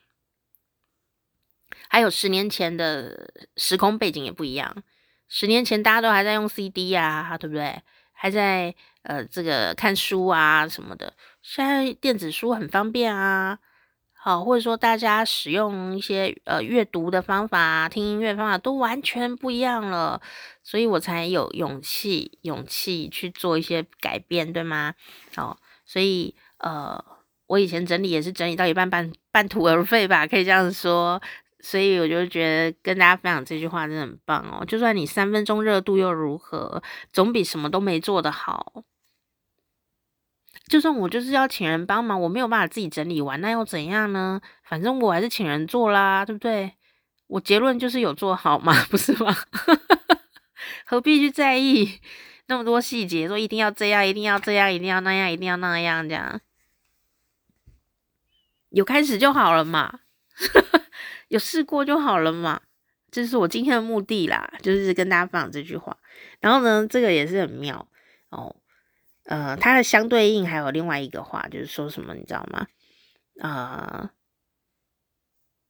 还有十年前的时空背景也不一样。十年前大家都还在用 CD 啊，对不对？还在呃这个看书啊什么的。现在电子书很方便啊，好，或者说大家使用一些呃阅读的方法、听音乐方法都完全不一样了，所以我才有勇气、勇气去做一些改变，对吗？哦，所以呃，我以前整理也是整理到一半半半途而废吧，可以这样说。所以我就觉得跟大家分享这句话真的很棒哦。就算你三分钟热度又如何，总比什么都没做的好。就算我就是要请人帮忙，我没有办法自己整理完，那又怎样呢？反正我还是请人做啦，对不对？我结论就是有做好嘛，不是吗？何必去在意那么多细节？说一定要这样，一定要这样，一定要那样，一定要那样，这样有开始就好了嘛，有试过就好了嘛。这是我今天的目的啦，就是跟大家分享这句话。然后呢，这个也是很妙哦。呃，它的相对应还有另外一个话，就是说什么，你知道吗？呃，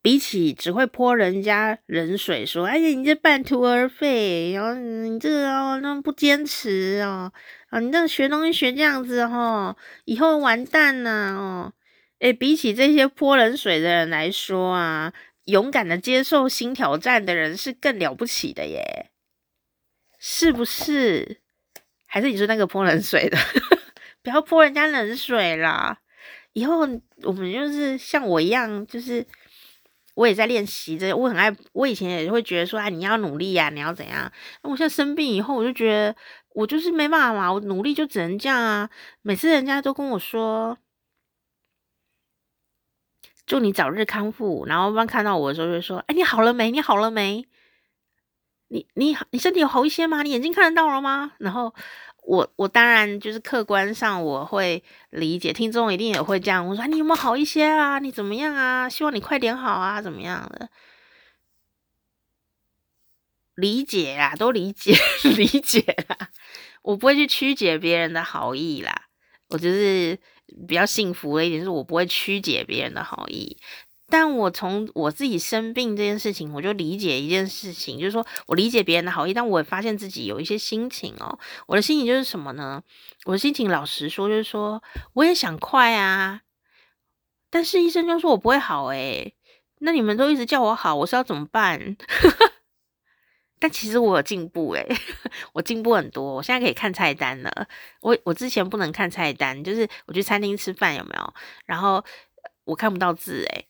比起只会泼人家冷水，说，哎呀，你这半途而废，然后你这个哦，那不坚持哦，啊，你这学东西学这样子哦，以后完蛋了哦。哎，比起这些泼冷水的人来说啊，勇敢的接受新挑战的人是更了不起的耶，是不是？还是你说那个泼冷水的，不要泼人家冷水啦！以后我们就是像我一样，就是我也在练习着。我很爱，我以前也会觉得说啊，你要努力呀，你要怎样？那我现在生病以后，我就觉得我就是没办法嘛，我努力就只能这样啊。每次人家都跟我说，祝你早日康复，然后当看到我的时候就说，哎，你好了没？你好了没？你你你身体有好一些吗？你眼睛看得到了吗？然后我我当然就是客观上我会理解，听众一定也会这样。我说你有没有好一些啊？你怎么样啊？希望你快点好啊？怎么样的？理解啊，都理解 理解啦。我不会去曲解别人的好意啦。我就是比较幸福的一点，是我不会曲解别人的好意。但我从我自己生病这件事情，我就理解一件事情，就是说我理解别人的好意，但我也发现自己有一些心情哦。我的心情就是什么呢？我的心情老实说，就是说我也想快啊，但是医生就说我不会好诶。那你们都一直叫我好，我是要怎么办？但其实我有进步诶，我进步很多，我现在可以看菜单了。我我之前不能看菜单，就是我去餐厅吃饭有没有？然后我看不到字诶。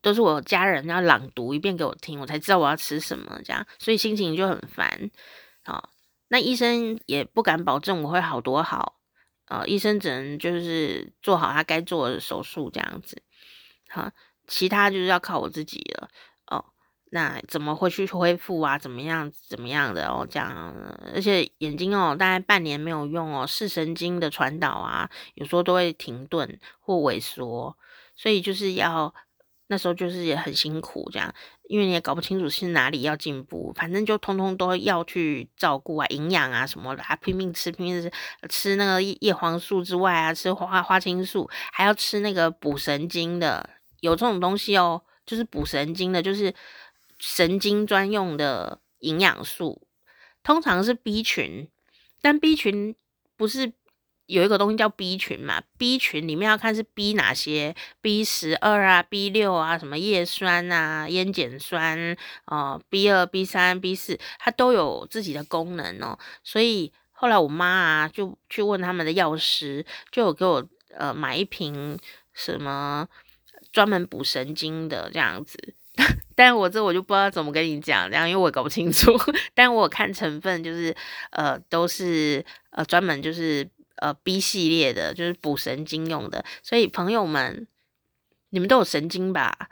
都是我家人要朗读一遍给我听，我才知道我要吃什么，这样，所以心情就很烦。好，那医生也不敢保证我会好多好，啊，医生只能就是做好他该做的手术这样子。好，其他就是要靠我自己了。哦，那怎么会去恢复啊？怎么样？怎么样的哦？这样，而且眼睛哦，大概半年没有用哦，视神经的传导啊，有时候都会停顿或萎缩，所以就是要。那时候就是也很辛苦，这样，因为你也搞不清楚是哪里要进步，反正就通通都要去照顾啊，营养啊什么的，还拼命吃，拼命吃，吃那个叶黄素之外啊，吃花花青素，还要吃那个补神经的，有这种东西哦，就是补神经的，就是神经专用的营养素，通常是 B 群，但 B 群不是。有一个东西叫 B 群嘛，B 群里面要看是 B 哪些，B 十二啊，B 六啊，什么叶酸啊，烟碱酸哦，B 二、B 三、B 四，它都有自己的功能哦。所以后来我妈啊，就去问他们的药师，就有给我呃买一瓶什么专门补神经的这样子。但我这我就不知道怎么跟你讲，这样因为我搞不清楚。但我看成分就是呃都是呃专门就是。呃，B 系列的就是补神经用的，所以朋友们，你们都有神经吧？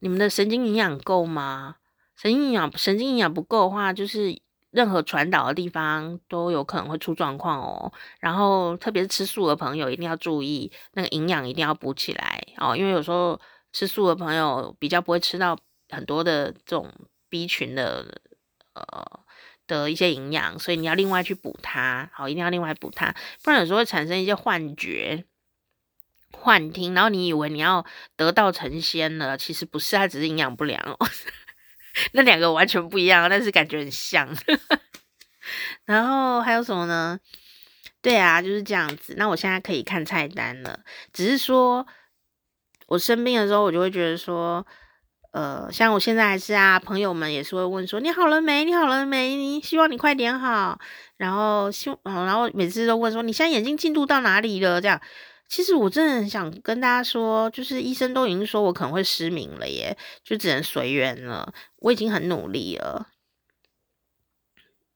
你们的神经营养够吗？神经营养神经营养不够的话，就是任何传导的地方都有可能会出状况哦。然后，特别是吃素的朋友一定要注意，那个营养一定要补起来哦，因为有时候吃素的朋友比较不会吃到很多的这种 B 群的呃。的一些营养，所以你要另外去补它，好，一定要另外补它，不然有时候会产生一些幻觉、幻听，然后你以为你要得道成仙了，其实不是，它只是营养不良哦。那两个完全不一样，但是感觉很像。然后还有什么呢？对啊，就是这样子。那我现在可以看菜单了，只是说我生病的时候，我就会觉得说，呃，像我现在还是啊，朋友们也是会问说，你好了没？你好了没？你希望你快点好。然后希，然后每次都问说，你现在眼睛进度到哪里了？这样。其实我真的很想跟大家说，就是医生都已经说我可能会失明了耶，就只能随缘了。我已经很努力了，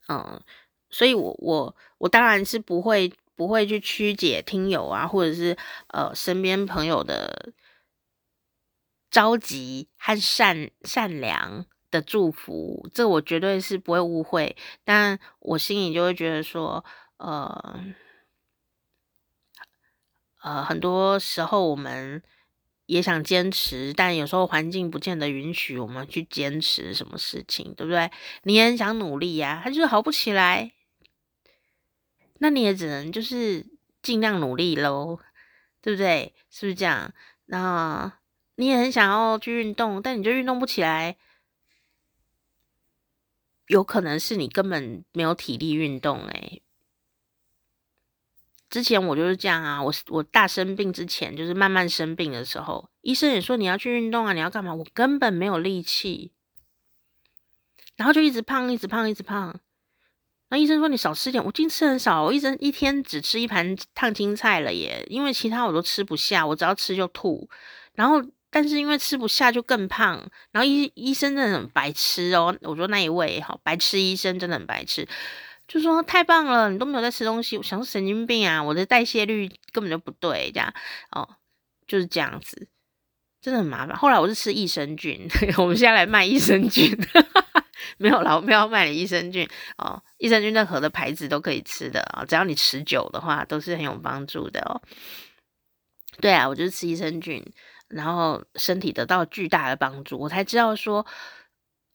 嗯，所以我我我当然是不会不会去曲解听友啊，或者是呃身边朋友的着急和善善良的祝福，这我绝对是不会误会，但我心里就会觉得说，呃。呃，很多时候我们也想坚持，但有时候环境不见得允许我们去坚持什么事情，对不对？你也很想努力呀，他就是好不起来，那你也只能就是尽量努力喽，对不对？是不是这样？那你也很想要去运动，但你就运动不起来，有可能是你根本没有体力运动，诶。之前我就是这样啊，我我大生病之前，就是慢慢生病的时候，医生也说你要去运动啊，你要干嘛？我根本没有力气，然后就一直胖，一直胖，一直胖。那医生说你少吃点，我今天吃很少，我一直一天只吃一盘烫青菜了耶，因为其他我都吃不下，我只要吃就吐。然后但是因为吃不下就更胖，然后医医生真的很白痴哦，我说那一位好白痴医生真的很白痴。就说太棒了，你都没有在吃东西，我想说神经病啊！我的代谢率根本就不对，这样哦，就是这样子，真的很麻烦。后来我是吃益生菌，我们现在来卖益生菌，没有了，我没有卖你益生菌哦。益生菌任何的牌子都可以吃的啊，哦，只要你持久的话，都是很有帮助的哦。对啊，我就是吃益生菌，然后身体得到巨大的帮助，我才知道说，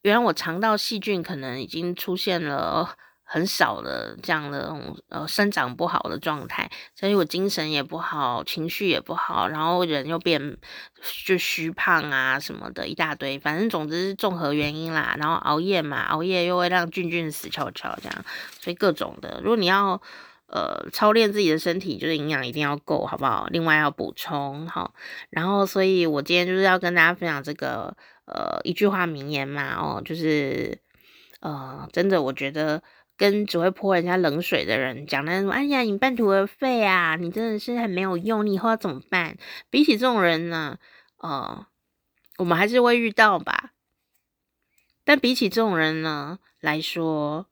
原来我肠道细菌可能已经出现了。很少的这样的呃生长不好的状态，所以我精神也不好，情绪也不好，然后人又变就虚胖啊什么的一大堆，反正总之是综合原因啦。然后熬夜嘛，熬夜又会让菌菌死翘翘这样，所以各种的。如果你要呃操练自己的身体，就是营养一定要够，好不好？另外要补充好。然后，所以我今天就是要跟大家分享这个呃一句话名言嘛，哦，就是呃真的我觉得。跟只会泼人家冷水的人讲那种，哎呀，你半途而废啊，你真的是很没有用，你以后要怎么办？比起这种人呢，呃，我们还是会遇到吧。但比起这种人呢来说，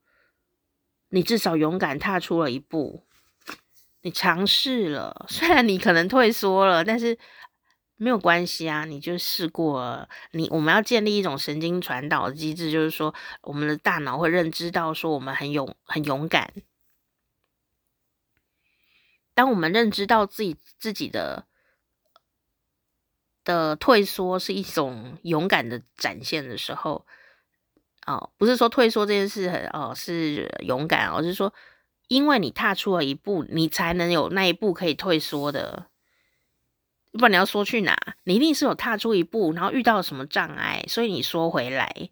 你至少勇敢踏出了一步，你尝试了，虽然你可能退缩了，但是。没有关系啊，你就试过了。你我们要建立一种神经传导机制，就是说，我们的大脑会认知到说我们很勇很勇敢。当我们认知到自己自己的的退缩是一种勇敢的展现的时候，哦，不是说退缩这件事很哦是勇敢，而是说，因为你踏出了一步，你才能有那一步可以退缩的。不管你要说去哪，你一定是有踏出一步，然后遇到什么障碍，所以你说回来。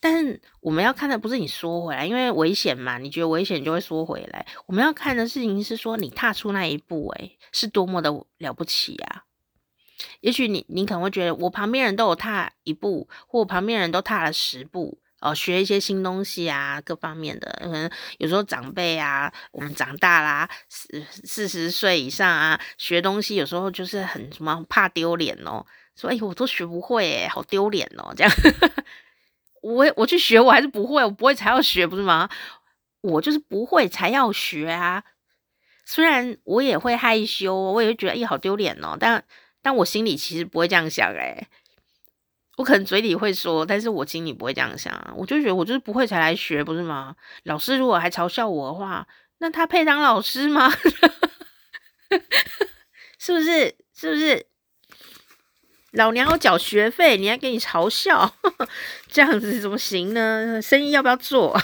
但是我们要看的不是你缩回来，因为危险嘛，你觉得危险就会缩回来。我们要看的事情是说你踏出那一步，诶，是多么的了不起啊！也许你你可能会觉得我旁边人都有踏一步，或我旁边人都踏了十步。哦，学一些新东西啊，各方面的，可能有时候长辈啊，我们长大啦，四四十岁以上啊，学东西有时候就是很什么怕丢脸哦，说哎我都学不会诶，好丢脸哦，这样，我我去学我还是不会，我不会才要学不是吗？我就是不会才要学啊，虽然我也会害羞，我也会觉得哎好丢脸哦，但但我心里其实不会这样想诶。我可能嘴里会说，但是我心里不会这样想。我就觉得我就是不会才来学，不是吗？老师如果还嘲笑我的话，那他配当老师吗？是不是？是不是？老娘要缴学费，你还给你嘲笑，这样子怎么行呢？生意要不要做？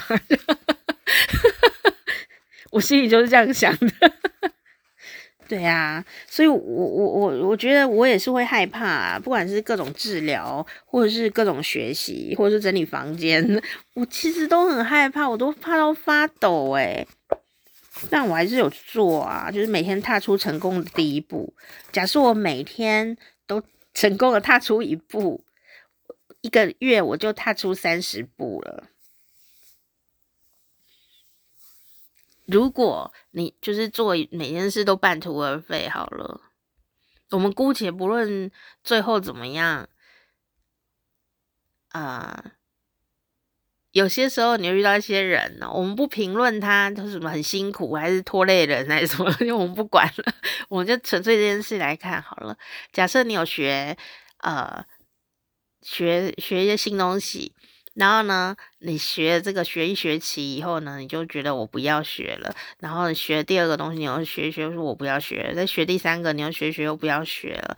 我心里就是这样想的。对啊，所以我，我我我觉得我也是会害怕啊，不管是各种治疗，或者是各种学习，或者是整理房间，我其实都很害怕，我都怕到发抖诶。但我还是有做啊，就是每天踏出成功的第一步。假设我每天都成功的踏出一步，一个月我就踏出三十步了。如果你就是做每件事都半途而废，好了，我们姑且不论最后怎么样，啊、呃，有些时候你会遇到一些人呢，我们不评论他，他什么很辛苦，还是拖累人，还是什么，因为我们不管了，我们就纯粹这件事来看好了。假设你有学，呃，学学一些新东西。然后呢，你学这个学一学期以后呢，你就觉得我不要学了。然后你学第二个东西，你又学学，说我不要学。再学第三个，你又学学又不要学了。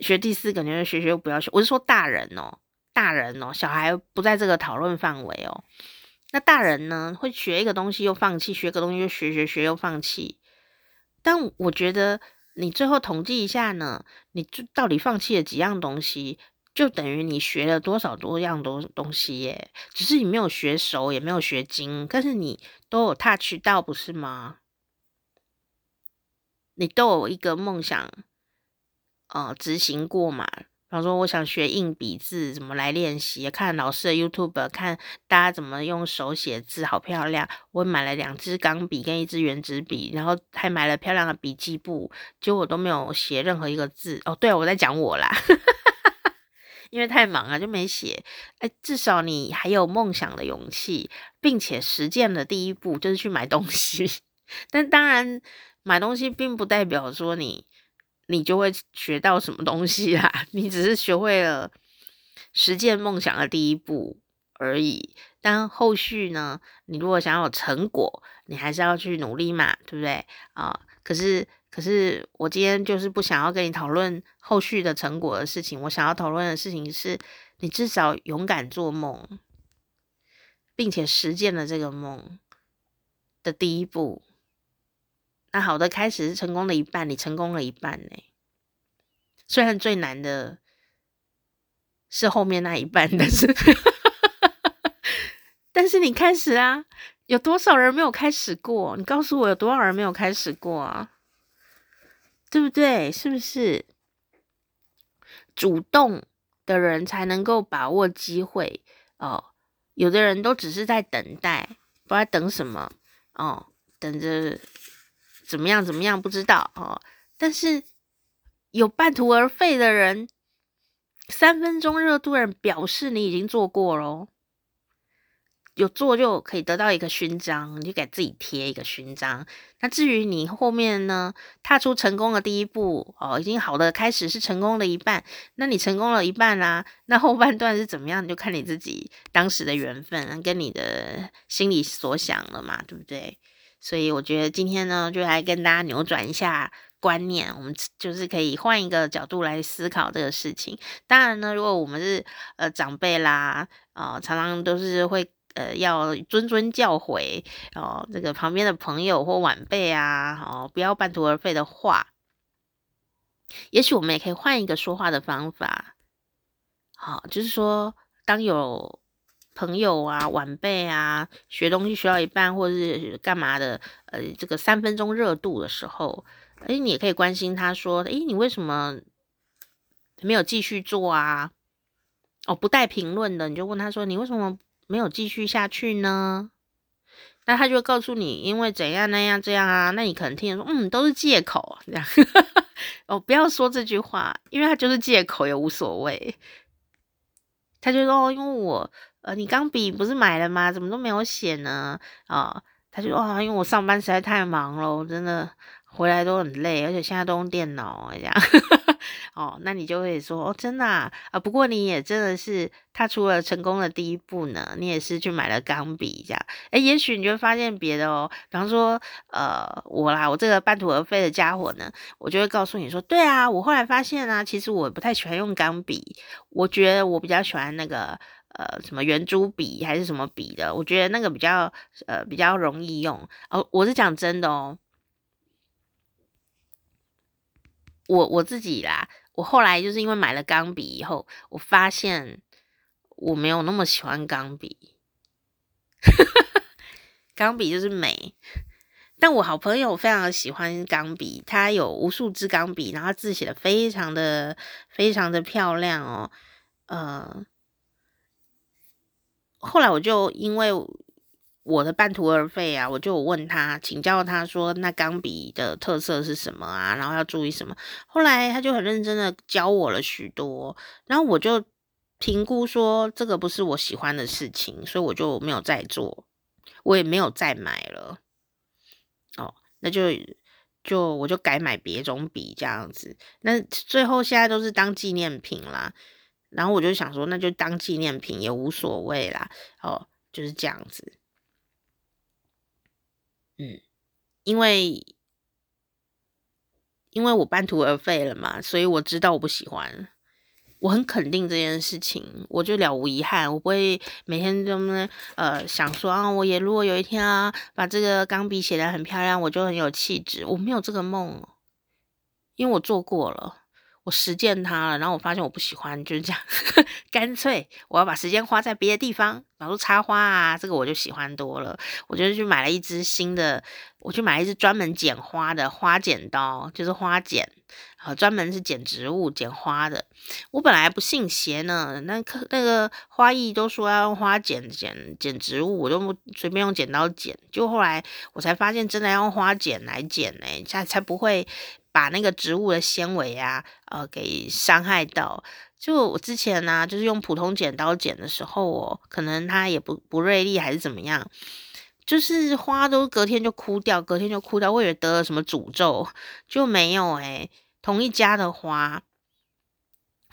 学第四个，你又学学又不要学。我是说大人哦，大人哦，小孩不在这个讨论范围哦。那大人呢，会学一个东西又放弃，学个东西又学学学又放弃。但我觉得你最后统计一下呢，你就到底放弃了几样东西？就等于你学了多少多样东东西耶，只是你没有学熟，也没有学精，但是你都有 touch 到，不是吗？你都有一个梦想，呃，执行过嘛？比方说，我想学硬笔字，怎么来练习？看老师的 YouTube，看大家怎么用手写字，好漂亮。我买了两支钢笔跟一支原子笔，然后还买了漂亮的笔记簿，结果我都没有写任何一个字。哦，对，我在讲我啦。因为太忙了就没写，哎，至少你还有梦想的勇气，并且实践的第一步就是去买东西。但当然，买东西并不代表说你你就会学到什么东西啦，你只是学会了实践梦想的第一步而已。但后续呢，你如果想要成果，你还是要去努力嘛，对不对啊？可是。可是我今天就是不想要跟你讨论后续的成果的事情，我想要讨论的事情是你至少勇敢做梦，并且实践了这个梦的第一步。那好的开始是成功的一半，你成功了一半呢。虽然最难的是后面那一半，但是但是你开始啊，有多少人没有开始过？你告诉我有多少人没有开始过啊？对不对？是不是主动的人才能够把握机会哦？有的人都只是在等待，不知道等什么哦，等着怎么样怎么样，不知道哦。但是有半途而废的人，三分钟热度人，表示你已经做过了。有做就可以得到一个勋章，你就给自己贴一个勋章。那至于你后面呢，踏出成功的第一步哦，已经好的开始是成功的一半。那你成功了一半啦，那后半段是怎么样，就看你自己当时的缘分跟你的心里所想了嘛，对不对？所以我觉得今天呢，就来跟大家扭转一下观念，我们就是可以换一个角度来思考这个事情。当然呢，如果我们是呃长辈啦，啊、呃，常常都是会。呃，要谆谆教诲哦，这个旁边的朋友或晚辈啊，哦，不要半途而废的话，也许我们也可以换一个说话的方法，好、就是说，当有朋友啊、晚辈啊学东西学到一半，或者是干嘛的，呃，这个三分钟热度的时候，诶，你也可以关心他说，诶，你为什么没有继续做啊？哦，不带评论的，你就问他说，你为什么？没有继续下去呢，那他就告诉你，因为怎样那样这样啊，那你可能听说，嗯，都是借口这样。哦，不要说这句话，因为他就是借口也无所谓。他就说，哦，因为我呃，你钢笔不是买了吗？怎么都没有写呢？啊、他就说，哦，因为我上班实在太忙了，我真的回来都很累，而且现在都用电脑这样。哦，那你就会说哦，真的啊，不过你也真的是踏出了成功的第一步呢，你也是去买了钢笔这样，诶，也许你就会发现别的哦，比方说，呃，我啦，我这个半途而废的家伙呢，我就会告诉你说，对啊，我后来发现啊，其实我不太喜欢用钢笔，我觉得我比较喜欢那个呃什么圆珠笔还是什么笔的，我觉得那个比较呃比较容易用。哦，我是讲真的哦。我我自己啦，我后来就是因为买了钢笔以后，我发现我没有那么喜欢钢笔。钢笔就是美，但我好朋友非常喜欢钢笔，他有无数支钢笔，然后字写的非常的非常的漂亮哦。呃，后来我就因为我的半途而废啊，我就问他请教他说，那钢笔的特色是什么啊？然后要注意什么？后来他就很认真的教我了许多，然后我就评估说这个不是我喜欢的事情，所以我就没有再做，我也没有再买了。哦，那就就我就改买别种笔这样子，那最后现在都是当纪念品啦。然后我就想说，那就当纪念品也无所谓啦。哦，就是这样子。嗯，因为因为我半途而废了嘛，所以我知道我不喜欢。我很肯定这件事情，我就了无遗憾，我不会每天这么呃想说啊，我也如果有一天啊，把这个钢笔写得很漂亮，我就很有气质。我没有这个梦，因为我做过了。我实践它了，然后我发现我不喜欢，就是这样，干脆我要把时间花在别的地方，比如说插花啊，这个我就喜欢多了。我就去买了一支新的，我去买了一支专门剪花的花剪刀，就是花剪，啊，专门是剪植物、剪花的。我本来不信邪呢，那可那个花艺都说要用花剪剪剪植物，我就随便用剪刀剪，就后来我才发现，真的要用花剪来剪呢，才才不会。把那个植物的纤维啊，呃，给伤害到。就我之前呢、啊，就是用普通剪刀剪的时候，哦，可能它也不不锐利，还是怎么样，就是花都隔天就枯掉，隔天就枯掉。我以为得了什么诅咒，就没有哎、欸。同一家的花，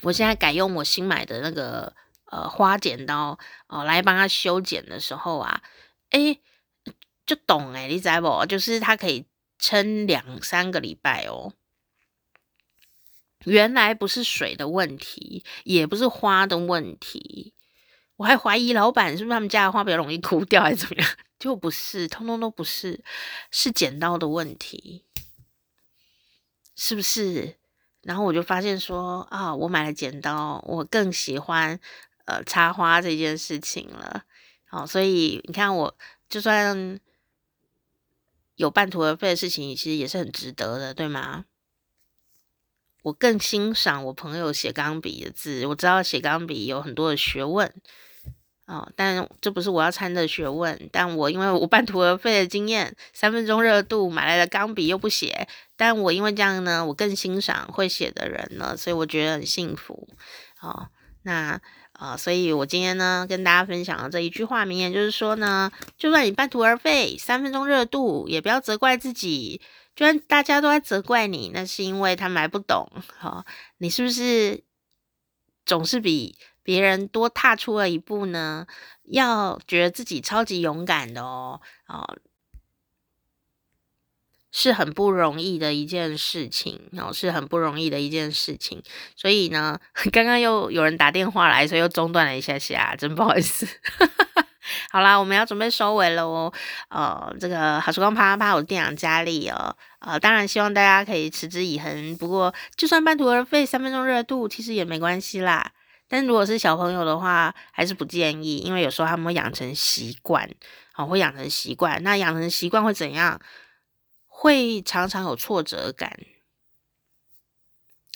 我现在改用我新买的那个呃花剪刀哦、来帮它修剪的时候啊，哎、欸，就懂哎、欸，你知不？就是它可以。撑两三个礼拜哦，原来不是水的问题，也不是花的问题，我还怀疑老板是不是他们家的花比较容易枯掉，还是怎么样？就不是，通通都不是，是剪刀的问题，是不是？然后我就发现说啊，我买了剪刀，我更喜欢呃插花这件事情了。好，所以你看，我就算。有半途而废的事情，其实也是很值得的，对吗？我更欣赏我朋友写钢笔的字，我知道写钢笔有很多的学问哦，但这不是我要参的学问。但我因为我半途而废的经验，三分钟热度买来的钢笔又不写，但我因为这样呢，我更欣赏会写的人了，所以我觉得很幸福。哦，那。啊、呃，所以我今天呢，跟大家分享的这一句话名言，就是说呢，就算你半途而废，三分钟热度，也不要责怪自己。居然大家都在责怪你，那是因为他们还不懂。好、哦，你是不是总是比别人多踏出了一步呢？要觉得自己超级勇敢的哦，哦。是很不容易的一件事情哦，是很不容易的一件事情。所以呢，刚刚又有人打电话来，所以又中断了一下下，真不好意思。好啦，我们要准备收尾了哦。呃，这个好时光啪啪啪，我是店长佳丽哦。呃，当然希望大家可以持之以恒。不过，就算半途而废，三分钟热度，其实也没关系啦。但如果是小朋友的话，还是不建议，因为有时候他们会养成习惯，哦，会养成习惯。那养成习惯会怎样？会常常有挫折感，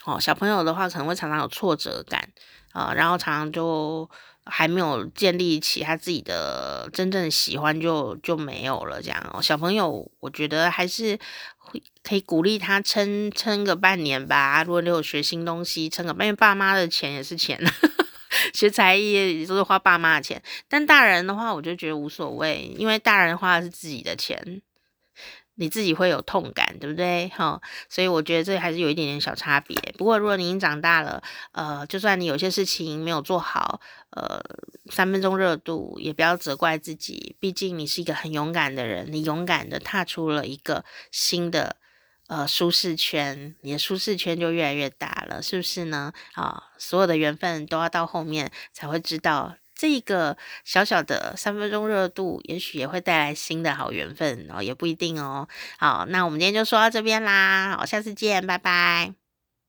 哦，小朋友的话可能会常常有挫折感啊、然后常常就还没有建立起他自己的真正喜欢就就没有了这样哦。小朋友，我觉得还是会可以鼓励他撑撑个半年吧。如果你有学新东西，撑个半年，爸妈的钱也是钱，学才艺也都是花爸妈的钱。但大人的话，我就觉得无所谓，因为大人花的是自己的钱。你自己会有痛感，对不对？哈，所以我觉得这还是有一点点小差别。不过如果你已经长大了，呃，就算你有些事情没有做好，呃，三分钟热度也不要责怪自己。毕竟你是一个很勇敢的人，你勇敢的踏出了一个新的呃舒适圈，你的舒适圈就越来越大了，是不是呢？啊，所有的缘分都要到后面才会知道。这个小小的三分钟热度，也许也会带来新的好缘分哦，也不一定哦。好，那我们今天就说到这边啦，好，下次见，拜拜。